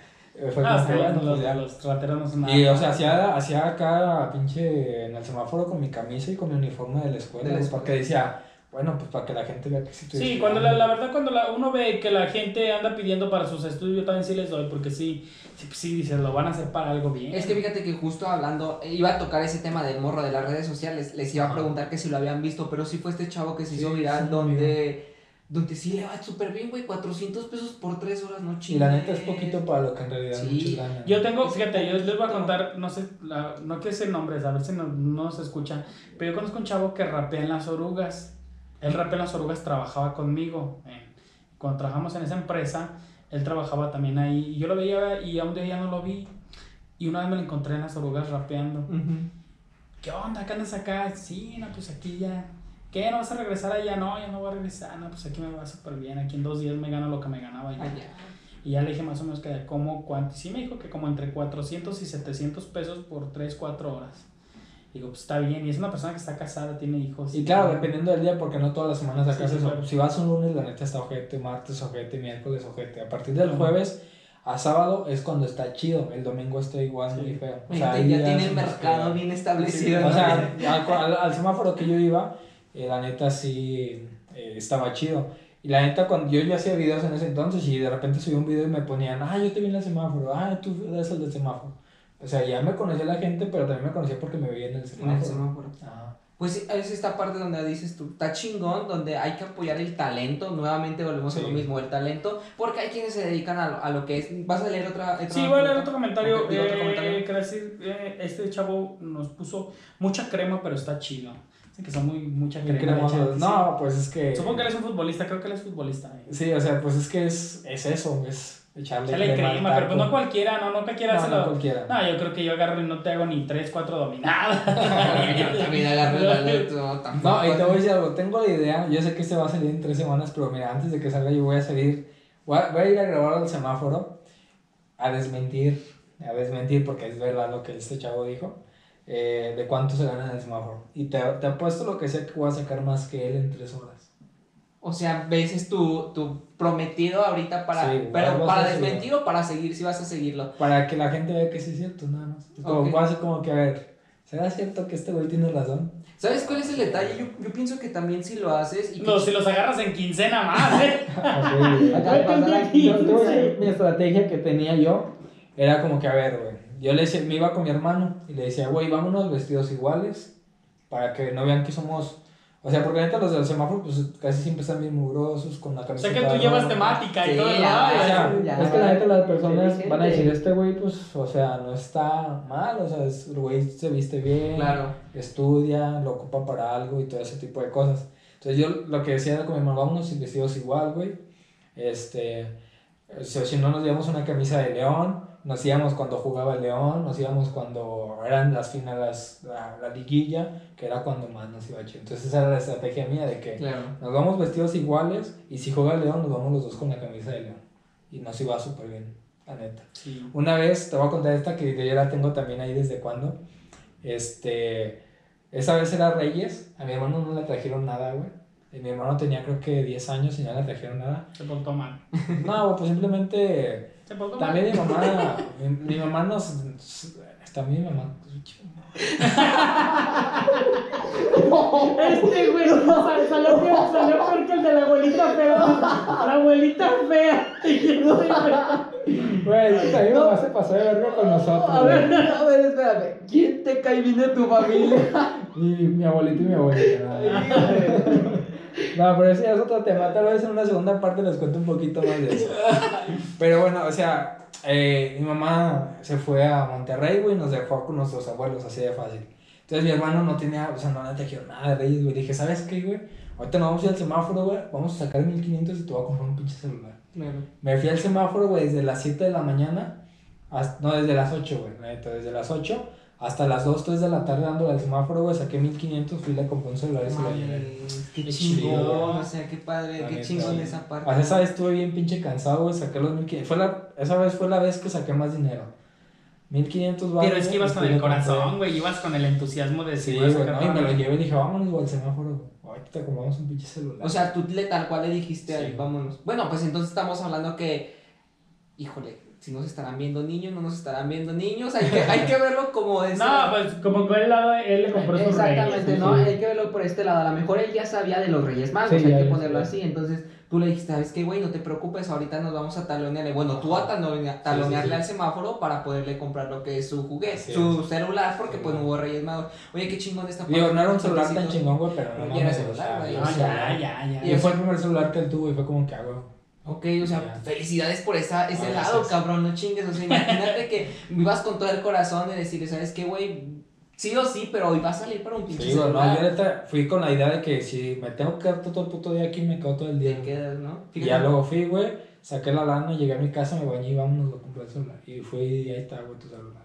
fue Ah, bueno, bueno, los, ya. los rateros no son nada. Y, o sea, hacía, hacía acá pinche en el semáforo con mi camisa y con mi uniforme de la escuela, De la güey, escuela. porque decía, bueno, pues para que la gente vea que sí Sí, cuando la, la verdad, cuando la, uno ve que la gente anda pidiendo para sus estudios, yo también sí les doy, porque sí, sí, sí dices, lo van a hacer para algo bien. Es que fíjate que justo hablando, eh, iba a tocar ese tema del morro de las redes sociales, les iba a preguntar que si lo habían visto, pero sí fue este chavo que se hizo Sí, viral sí, donde, donde sí le va súper bien, güey, 400 pesos por 3 horas, no Y chingues. la neta es poquito para lo que en realidad Sí. muchos ganan. Yo tengo, Es fíjate, yo les voy a contar, no sé, la- no quiero decir nombres, a ver si no, no se escuchan, pero yo conozco un chavo que rapea en las orugas. Él rapea en las orugas, trabajaba conmigo. eh, Cuando trabajamos en esa empresa, él trabajaba también ahí. Y yo lo veía y a un día ya no lo vi. Y una vez me lo encontré en las orugas rapeando. ¿Qué onda? ¿Qué andas acá? Sí, no, pues aquí ya. ¿Qué? ¿No vas a regresar allá? No, ya no voy a regresar. No, pues aquí me va súper bien. Aquí en dos días me gano lo que me ganaba allá. Allá. Y ya le dije más o menos que de cómo, cuánto. Y sí me dijo que como entre 400 y 700 pesos por 3, 4 horas. Digo, pues está bien. Y es una persona que está casada, tiene hijos. Y claro, dependiendo del día, porque no todas las semanas sacas Sí, sí, eso. claro. Si vas un lunes, la neta está ojete, martes ojete, miércoles ojete. A partir del jueves a sábado es cuando está chido. El domingo está igual Sí. muy feo. O sea, ya tiene el mercado bien establecido. O ¿no? sea, al, al- al semáforo que yo iba, eh, la neta sí eh, estaba chido. Y la neta, cuando yo ya hacía videos en ese entonces y de repente subí un video y me ponían, ah, yo te vi en el semáforo, ah, tú eres el del semáforo. O sea, ya me conocía la gente, pero también me conocía porque me veía en el En semáforo. el semáforo. Ajá. Pues es esta parte donde dices tú, está chingón, donde hay que apoyar el talento, nuevamente volvemos a Sí. lo mismo, el talento, porque hay quienes se dedican a lo, a lo que es, ¿vas a leer otra? otra Sí, voy a leer otro comentario. Ok, di otro eh, comentario. que decir, eh, este chavo nos puso mucha crema, pero está chido. Dicen que son muy, mucha crema. cremosos. sí. No, pues es que. Supongo que él es un futbolista, creo que él es futbolista. eh. Sí, o sea, pues es que es, es eso, es echarle Échale crema crema, pero pues no cualquiera, no, no cualquiera No, se no lo- cualquiera. No, yo creo que yo agarro y no te hago ni 3, 4 dominadas. Yo también agarro no, tampoco. No, y te voy a decir algo, tengo la idea, yo sé que este va a salir en tres semanas, pero mira, antes de que salga yo voy a salir, voy a, voy a ir a grabar al semáforo a desmentir, a desmentir porque es verdad lo que este chavo dijo, eh, de cuánto se gana en el semáforo. Y te, te apuesto lo que sea que voy a sacar más que él en tres horas. O sea, ves es tu, tu prometido ahorita para, Sí, pero para desmentir o para seguir, si vas a seguirlo. Para que la gente vea que sí es cierto, nada más. Como, Ok. voy a hacer como que, a ver, ¿será cierto que este güey tiene razón? ¿Sabes cuál es el detalle? Yo, yo pienso que también si lo haces y que No, si los agarras en quincena más, ¿eh? Acá Ay, pasará- entendí. yo- decir, mi estrategia que tenía yo era como que, a ver, güey, yo le decía, me iba con mi hermano y le decía, güey, vámonos vestidos iguales para que no vean que somos, o sea, porque neta los del semáforo pues casi siempre están bien mugrosos con la O camiseta. sea que tú llevas temática y Sí, todo el ya, rollo. O sea, Ya, es que la neta las personas van a decir, este güey, pues, o sea, no está mal, o sea, es- el güey se viste bien, Claro. estudia, lo ocupa para algo y todo ese tipo de cosas. Entonces yo lo que decía era como, hermano, vámonos vestidos igual, güey. Este, o sea, si no nos llevamos una camisa de León, nos íbamos cuando jugaba el León, nos íbamos cuando eran las finales, la, la liguilla, que era cuando más nos iba chido. Entonces esa era la estrategia mía de que Claro. nos vamos vestidos iguales y si juega el León, nos vamos los dos con la camisa de León. Y nos iba súper bien, la neta. Sí. Una vez, te voy a contar esta que yo la tengo también ahí desde cuando. Este, esa vez era Reyes, a mi hermano no le trajeron nada, güey. Y Mi hermano tenía creo que 10 años y no le trajeron nada. Se portó mal. No, pues simplemente, también mal. mi mamá, mi, mi mamá nos, también mi mamá. Este güey sal- salió peor, salió peor que el de la abuelita fea. La abuelita fea. Güey, también mi mamá se pasó de verga con nosotros. A güey. ver, a ver, espérame. ¿Quién te cae bien de tu familia? Mi, mi abuelito y mi abuelita. No, pero ese ya es otro tema. Tal vez en una segunda parte les cuento un poquito más de eso. Pero bueno, o sea, eh, mi mamá se fue a Monterrey, güey, y nos dejó con nuestros abuelos, así de fácil. Entonces mi hermano no tenía, o sea, no le trajeron nada de Reyes, güey. Dije, ¿sabes qué, güey? Ahorita nos vamos a ir al semáforo, güey. Vamos a sacar 1500 y te voy a comprar un pinche celular. Me fui al semáforo, güey, desde las 7 de la mañana, hasta, no, desde las 8, güey, desde las 8 hasta las 2, 3 de la tarde dándole al semáforo, güey, saqué 1500, fui y le compré un celular y se lo llevé. Qué chingón, o sea, qué padre, La qué neta, chingón sí. esa parte. Sea, esa vez estuve bien pinche cansado, güey, saqué los 1500, fue la, esa vez fue la vez que saqué más dinero. 1500 Pero es que ibas con el corazón, güey. Ibas con el entusiasmo de Sí, si güey, no, y me lo llevé y dije, vámonos, güey, al semáforo, güey. Ahorita te compramos un pinche celular. O sea, tú le tal cual le dijiste, Sí. ahí, vámonos. Bueno, pues entonces estamos hablando que, híjole, si nos estarán viendo niños, no nos estarán viendo niños, hay que, hay que verlo como de No, pues como por el lado él le compró sus Exactamente, reyes. ¿no? sí. Hay que verlo por este lado. A lo mejor él ya sabía de los Reyes Magos, Sí, hay que lo ponerlo así. Entonces tú le dijiste, ¿sabes qué, güey? No te preocupes, ahorita nos vamos a talonearle. Bueno, tú a talonea- talonearle sí. al semáforo para poderle comprar lo que es su juguete, su es. celular, porque Sí. pues no hubo Reyes Magos. Oye, qué chingón esta Digo, no era un celular tan chingón, güey, pero no era celular, güey. No, ya, ya, ya. Y fue el primer celular que él tuvo y fue como que hago. Ok, o sea, Ya. felicidades por esa, ese Ah, lado, cabrón, no chingues. O sea, imagínate que vivas con todo el corazón de decirle, ¿sabes qué, güey? Sí o sí, pero hoy va a salir para un pinche Sí, no, yo neta fui con la idea de que si me tengo que quedar todo el puto día aquí, me quedo todo el día. Te quedas, ¿no? Y Fíjate. ya luego fui, güey, saqué la lana, llegué a mi casa, me bañé y vámonos a comprar el celular. Y fui y ahí está, güey, tu celular.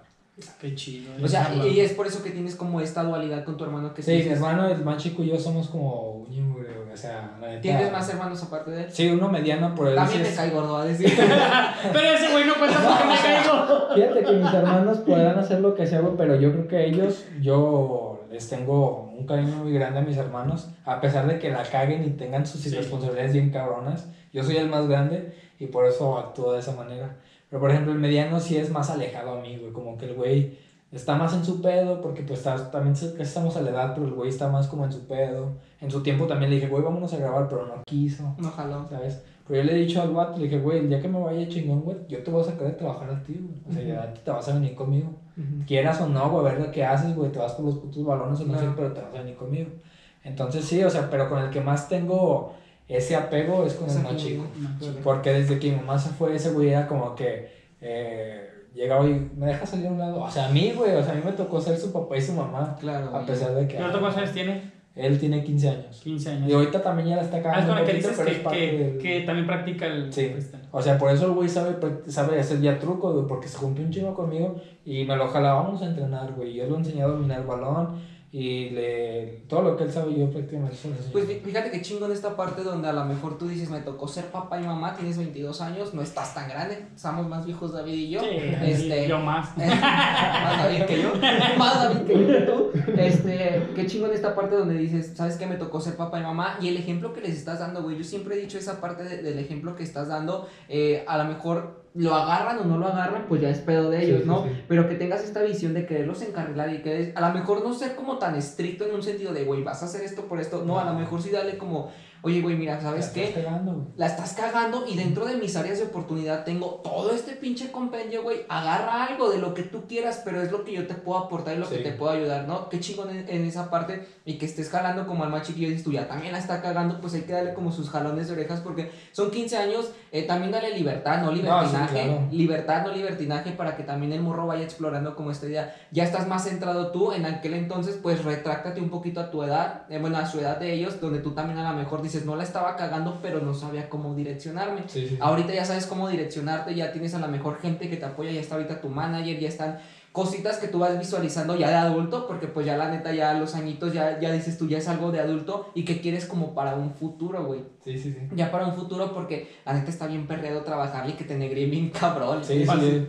Qué chido. O sea, y es por eso que tienes como esta dualidad con tu hermano que Sí, mi hermano, el más chico y yo somos como güey, o sea, la neta. ¿Tienes más hermanos aparte de él? Sí, uno mediano, por él También te es- cae gordo, a decir. Pero ese güey no cuenta porque me caigo. Fíjate que mis hermanos podrán hacer lo que sea, pero yo creo que ellos, yo les tengo un cariño muy grande a mis hermanos, a pesar de que la caguen y tengan sus Sí. irresponsabilidades bien cabronas. Yo soy el más grande y por eso actúo de esa manera. Pero por ejemplo, el mediano sí es más alejado a mí, güey, como que el güey está más en su pedo, porque pues está- también estamos a la edad, pero el güey está más como en su pedo. En su tiempo también le dije, güey, vámonos a grabar, pero no quiso. No jaló. ¿sabes? Pero yo le he dicho al vato, le dije, güey, el día que me vaya chingón, güey, yo te voy a sacar de trabajar a ti, güey. O sea, ya te vas a venir conmigo. Quieras o no, güey, a ver lo que haces, güey, te vas por los putos balones o no sé, pero te vas a venir conmigo. Entonces sí, o sea, pero con el que más tengo ese apego es con Es el más chico. Porque desde que mi mamá se fue, ese güey era como que eh, llegaba y me deja salir a un lado. O sea, a mí, güey, o sea, a mí me tocó ser su papá y su mamá. Claro. A pesar de que. ¿Pero tú cuántos años tiene? Él tiene 15 años. 15 Y años. ahorita también ya la está Ah, es cagando. con que poquito, dices pero es que, que, del- que también practica el Sí. O sea, por eso el güey sabe, sabe hacer ya trucos, güey, porque se juntó un chingo conmigo y me lo jalábamos a entrenar, güey. Yo lo enseñé a dominar el balón y le, todo lo que él sabe yo prácticamente se lo enseño. Pues fí- fíjate que chingo en esta parte donde a lo mejor tú dices, me tocó ser papá y mamá, tienes 22 años, no estás tan grande, estamos más viejos David y yo. Sí, este, yo más. más David que yo, más David que yo que tú. Este, qué chingo en esta parte donde dices, ¿sabes qué? Me tocó ser papá y mamá. Y el ejemplo que les estás dando, güey, yo siempre he dicho esa parte de- del ejemplo que estás dando, eh, a lo mejor lo agarran o no lo agarran, pues ya es pedo de ellos, sí, ¿no? sí. Pero que tengas esta visión de quererlos encarrilar y que a lo mejor no ser como tan estricto en un sentido de, güey, vas a hacer esto por esto. No, a lo mejor sí darle como, oye, güey, mira, La ¿sabes estás qué? cagando, güey. la estás cagando y dentro de mis áreas de oportunidad tengo todo este pinche compendio, güey. Agarra algo de lo que tú quieras, pero es lo que yo te puedo aportar y lo que te puedo ayudar, ¿no? Qué chingón en, en esa parte y que estés jalando como al más chiquillo y dices tú ya también la está cagando, pues hay que darle como sus jalones de orejas porque son 15 años, eh, también dale libertad, no libertinaje, claro. libertad, no libertinaje para que también el morro vaya explorando como esta idea. Ya estás más centrado tú, en aquel entonces pues retráctate un poquito a tu edad, eh, bueno, a su edad de ellos, donde tú también a lo mejor dices, no la estaba cagando, pero no sabía cómo direccionarme. Sí, sí, sí. Ahorita ya sabes cómo direccionarte, ya tienes a la mejor gente que te apoya, ya está ahorita tu manager, ya están cositas que tú vas visualizando ya de adulto, porque pues ya la neta ya los añitos ya, ya dices tú ya es algo de adulto y que quieres como para un futuro, güey. Sí, sí, sí. Ya para un futuro porque la neta está bien perreado trabajar y que te negre bien cabrón. Sí, sí,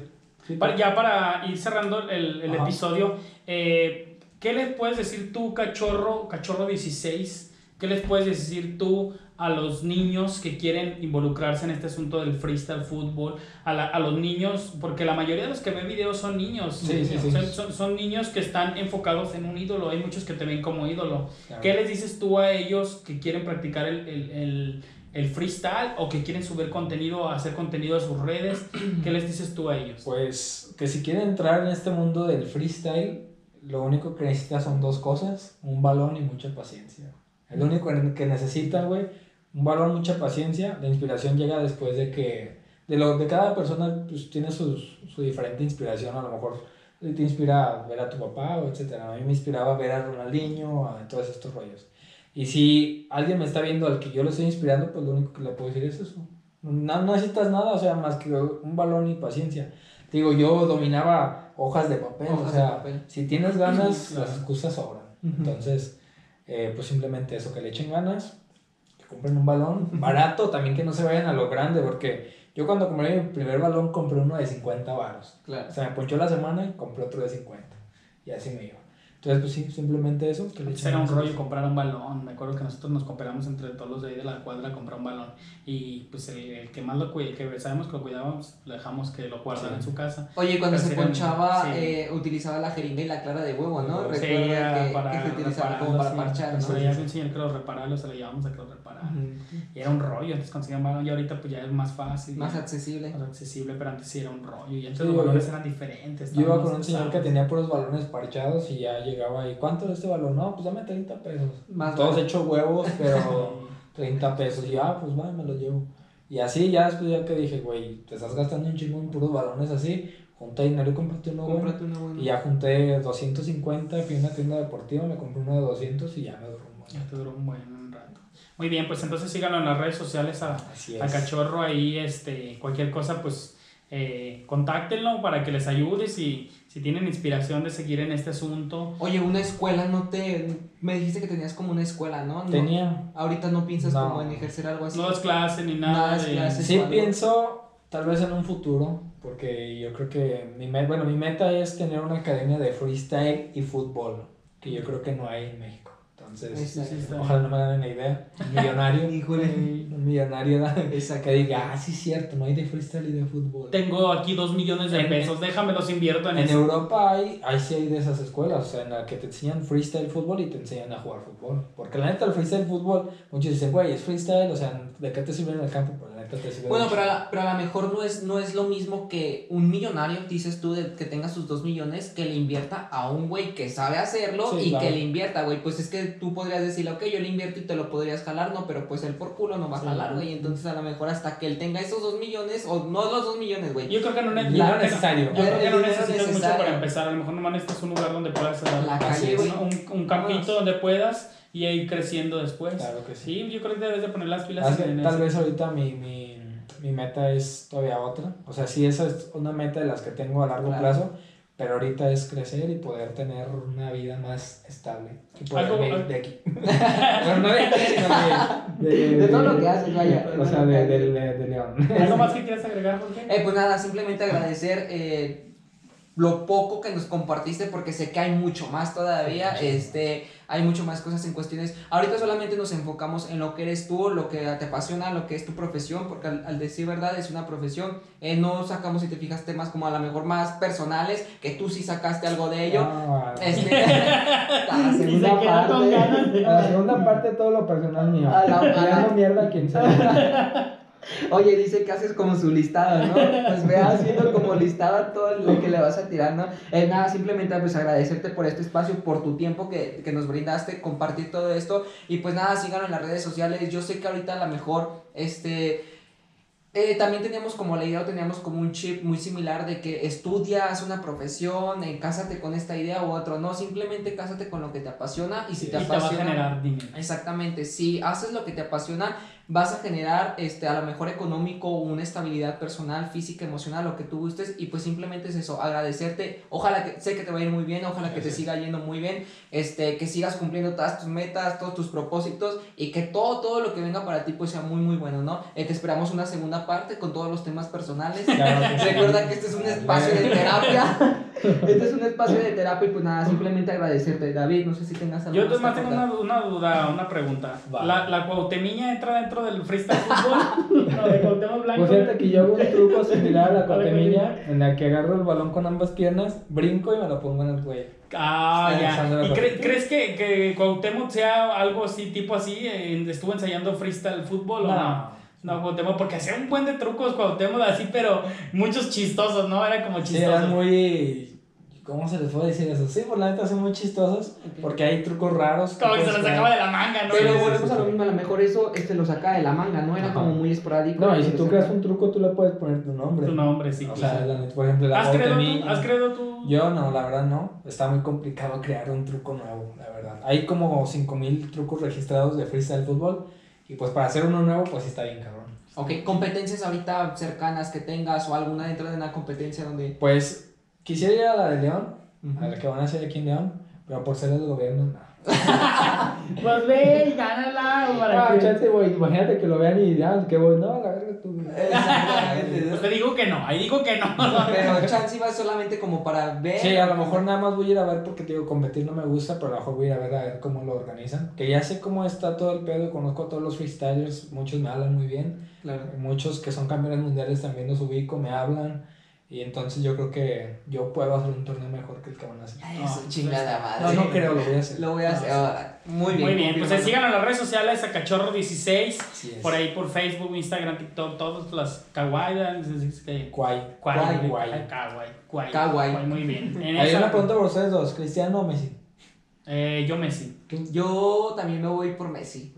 ya para ir cerrando el, episodio, eh, ¿qué les puedes decir tú, cachorro, cachorro 16? ¿Qué les puedes decir tú a los niños que quieren involucrarse en este asunto del freestyle fútbol? A, la- a los niños, porque la mayoría de los que ven videos son niños. Sí, sí, sí. Son, son- son niños que están enfocados en un ídolo. Hay muchos que te ven como ídolo. claro. ¿Qué les dices tú a ellos que quieren practicar el, el- el- el freestyle o que quieren subir contenido, hacer contenido a sus redes? ¿Qué les dices tú a ellos? Pues que si quieren entrar en este mundo del freestyle, lo único que necesitas son dos cosas, un balón y mucha paciencia. Es lo único que necesitan, güey, un balón, mucha paciencia. La inspiración llega después de que, de, lo, de cada persona, pues tiene sus- su diferente inspiración. A lo mejor te inspira ver a tu papá etcétera. A mí me inspiraba ver a Ronaldinho, a todos estos rollos. Y si alguien me está viendo al que yo lo estoy inspirando, pues lo único que le puedo decir es eso. No, no necesitas nada, o sea, más que un balón y paciencia. Te Digo, yo dominaba hojas de papel, Hojas o sea, si tienes ganas, Claro. las excusas sobran. Entonces, eh, pues simplemente eso, que le echen ganas, que compren un balón barato, también que no se vayan a lo grande, porque yo cuando compré mi primer balón compré uno de 50 varos. Claro. O sea, me ponchó la semana y compré otro de 50. Y así me iba. Entonces, pues sí, simplemente eso. Que le era un rollo comprar un balón. Me acuerdo que nosotros nos cooperamos entre todos los de ahí de la cuadra a comprar un balón. Y pues el, el que más lo cuida, que sabemos que lo cuidábamos, lo dejamos que lo guardara Sí. en su casa. Oye, cuando Pero se ponchaba, sí. eh, utilizaba la jeringa y la clara de huevo, ¿no? Sí, Recuerda que, para que se utilizaba como para parchar, ya había un señor que lo reparaba, se lo llevábamos a que lo reparara. Y era un rollo, antes conseguían balón y ahorita pues ya es más fácil. Más ya, accesible. más accesible, pero antes sí era un rollo. Y antes Sí, los yo- balones eran diferentes. Yo iba con un señor que tenía puros balones parchados y ya llegaba y ¿cuánto es este balón? No, pues dame 30 pesos. Más Todos vale. hechos huevos, pero 30 pesos. Y ah, pues va, me los llevo. Y así ya después ya que dije, güey, te estás gastando un chingo en puros balones así, junta dinero y cómprate uno bueno. Y ya junté 250, fui a una tienda deportiva, me compré uno de 200 y ya me duró un Ya buen. te duró un buen. Muy bien, pues entonces síganlo en las redes sociales a, a es. Cachorro ahí, este, cualquier cosa, pues eh, contáctenlo para que les ayude si, si tienen inspiración de seguir en este asunto. Oye, una escuela, no te... Me dijiste que tenías como una escuela, ¿no? No- Tenía. Ahorita no piensas No. como en ejercer algo así. No das clase ni Nada nada. das de- clases. Sí pienso tal vez en un futuro, porque yo creo que mi meta, bueno, mi meta es tener una academia de freestyle y fútbol, que yo creo que no hay en México. Entonces, Sí, sí, está ojalá no me ganen la idea. Un millonario. Híjole. un millonario que diga, ah, sí es cierto, no hay de freestyle y de fútbol. Tengo aquí dos millones de En- pesos, déjame los invierto en, En eso. Europa hay, hay sí hay de esas escuelas, o sea, en la que te enseñan freestyle fútbol y te enseñan a jugar fútbol. Porque la neta, el freestyle fútbol, muchos dicen, güey, es freestyle, o sea, ¿de qué te sirve en el campo? Pero la neta te sirve Bueno, pero a, pero a lo mejor no es, no es lo mismo que un millonario, dices tú, de, que tenga sus dos millones, que le invierta a un güey que sabe hacerlo Sí, y claro. que le invierta, güey. Pues es que tú podrías decirle, ok, yo le invierto y te lo podrías jalar, no, pero pues él por culo no va a Sí. jalar, güey. Entonces a lo mejor hasta que él tenga esos dos millones, o no los dos millones, güey. Yo creo que no, ne- que no- necesario. Yo creo que no necesitas mucho necesario. para empezar. A lo mejor nomás necesitas un lugar donde puedas dar La calle, es, un, un campito donde puedas y ir creciendo después. Claro que sí. Sí, yo creo que debes de poner las pilas en tal eso. vez ahorita mi, mi, mi meta es todavía otra. O sea, sí, esa es una meta de las que tengo a largo Claro. plazo. Pero ahorita es crecer y poder tener una vida más estable. Y poder Algo- de, de aquí. Bueno, no de aquí, sino de, de, De todo lo que haces, vaya. O sea, de, de, de- de León. ¿Algo más que quieras agregar, Jorge? Eh, pues nada, simplemente agradecer eh, lo poco que nos compartiste porque sé que hay mucho más todavía, este, hay mucho más cosas en cuestiones. Ahorita solamente nos enfocamos en lo que eres tú, lo que te apasiona, lo que es tu profesión, porque al, al decir verdad es una profesión. Eh, no sacamos, si te fijas, temas como a lo mejor más personales, que tú sí sacaste algo de ello. No, Este, la segunda parte. a la segunda parte todo lo personal mío. A la- a la- mierda a quien sea. Oye, dice que haces como su listado, ¿no? Pues ve haciendo como listado todo lo que le vas a tirar, ¿no? Eh, nada, simplemente pues agradecerte por este espacio, por tu tiempo que, que nos brindaste, compartir todo esto. Y pues nada, síganos en las redes sociales. Yo sé que ahorita a lo mejor, este... eh, también teníamos como la idea o teníamos como un chip muy similar de que estudias una profesión, eh, cásate con esta idea u otro, no, simplemente cásate con lo que te apasiona y si te Y te va a apasiona... generar dinero. Exactamente, si haces lo que te apasiona, vas a generar este, a lo mejor económico, una estabilidad personal, física, emocional, lo que tú gustes, y pues simplemente es eso, agradecerte, ojalá que, sé que te va a ir muy bien, ojalá que te siga yendo muy bien, este, que sigas cumpliendo todas tus metas, todos tus propósitos, y que todo, todo lo que venga para ti pues sea muy, muy bueno, ¿no? Eh, te esperamos una segunda parte con todos los temas personales. Claro que sí. Recuerda que este es un espacio de terapia. Este es un espacio de terapia y pues nada, simplemente agradecerte. David, no sé si tengas algo Yo más tengo una, una duda, una pregunta. ¿La, ¿La Cuauhtemiña entra dentro del freestyle fútbol? ¿La de Cuauhtémoc Blanco? Pues fíjate que yo hago un truco similar a la A ver, cotemilla, en la que agarro el balón con ambas piernas, brinco y me lo pongo en el cuello. Ah, ya. ¿Y cre- crees que, que Cuauhtémoc sea algo así, tipo así? eh, ¿Estuvo ensayando freestyle fútbol o no? No, Cuauhtémoc, porque hacía un buen de trucos Cuauhtémoc así, pero muchos chistosos, ¿no? Era como Sí, chistosos. eran muy... ¿Cómo se les puede decir eso? Sí, por la neta son muy chistosos, porque hay trucos raros. Como que se los sacaba de la manga, ¿no? Pero Sí, sí, volvemos sí, a lo sí. mismo, a lo mejor eso este lo saca de la manga, ¿no? Era Ajá. como muy esporádico. No, y si tú creas un truco, tú le puedes poner tu nombre. Tu nombre, sí. O claro. sea, la neta, por ejemplo, la ¿Has creado, Cuauhtemilla. tú, ¿Has creado tú? Yo no, la verdad no. Está muy complicado crear un truco nuevo, la verdad. Hay como 5000 trucos registrados de freestyle fútbol. Y pues para hacer uno nuevo, pues sí está bien cabrón. Ok, competencias ahorita cercanas que tengas o alguna dentro de una competencia donde... Pues quisiera ir a la de León, a la que van a hacer aquí en León, pero por ser del gobierno, no. Pues ve y gánala. Para Ah, que... chance, güey. Imagínate que lo vean y digan que voy. No, la verga tú. Pues te digo que no, ahí digo que no. Pero chance va solamente como para ver. Sí, a lo mejor nada más voy a ir a ver porque te digo, competir no me gusta, pero a lo mejor voy a ir a ver a ver cómo lo organizan. Que ya sé cómo está todo el pedo, conozco a todos los freestylers, muchos me hablan muy bien. Claro. Muchos que son campeones mundiales también los ubico, me hablan. Y entonces yo creo que yo puedo hacer un torneo mejor que el que van a hacer. Ay, No, chingada madre. No, no creo, lo voy a hacer. Lo voy a hacer. Ah, muy bien. Muy bien, pues confirmado. sigan en las redes sociales a Cachorro16, Así es. por ahí por Facebook, Instagram, TikTok, todas las kawaii, es que Guay. kawaii, kawaii, kawaii, kawaii, Kawaii. muy bien. En Hay esa- una pregunta por ustedes dos, ¿Cristiano o Messi? Eh, yo Messi. Yo también me voy por Messi.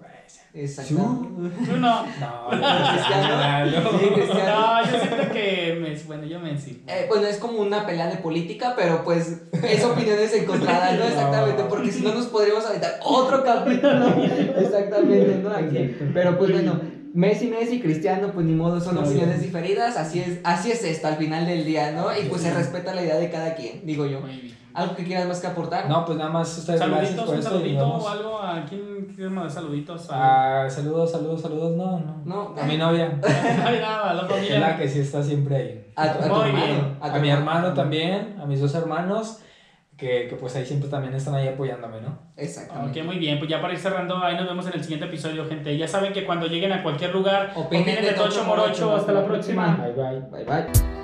Exacto. Tú no. No, Cristiano. Sí, Cristiano. No, yo siento que Messi, bueno, yo Messi. Eh, bueno, es como una pelea de política, pero pues es opiniones encontradas, ¿no? Exactamente, porque si no nos podríamos aventar otro capítulo. Exactamente, ¿no? Aquí. Pero pues bueno, Messi, Messi, Cristiano, pues ni modo, son opiniones diferidas, así es, así es esto al final del día, ¿no? Y pues se respeta la idea de cada quien, digo yo. Muy bien. ¿Algo que quieras más que aportar? No, pues nada más ustedes gracias Saluditos, por un esto saludito o algo. ¿A quién quiere mandar saluditos? Ah, saludos, saludos, saludos. No, no. No. A mi novia. A la Es la que sí está siempre ahí. A, tu- a tu Muy hermano. bien. A, tu mi hermano también, a mis dos hermanos, que, que pues ahí siempre también están ahí apoyándome, ¿no? Exactamente. Ok, muy bien, pues ya para ir cerrando, ahí nos vemos en el siguiente episodio, gente. Ya saben que cuando lleguen a cualquier lugar, Opinen de Tocho. Morocho. Hasta la próxima. Bye bye. Bye bye.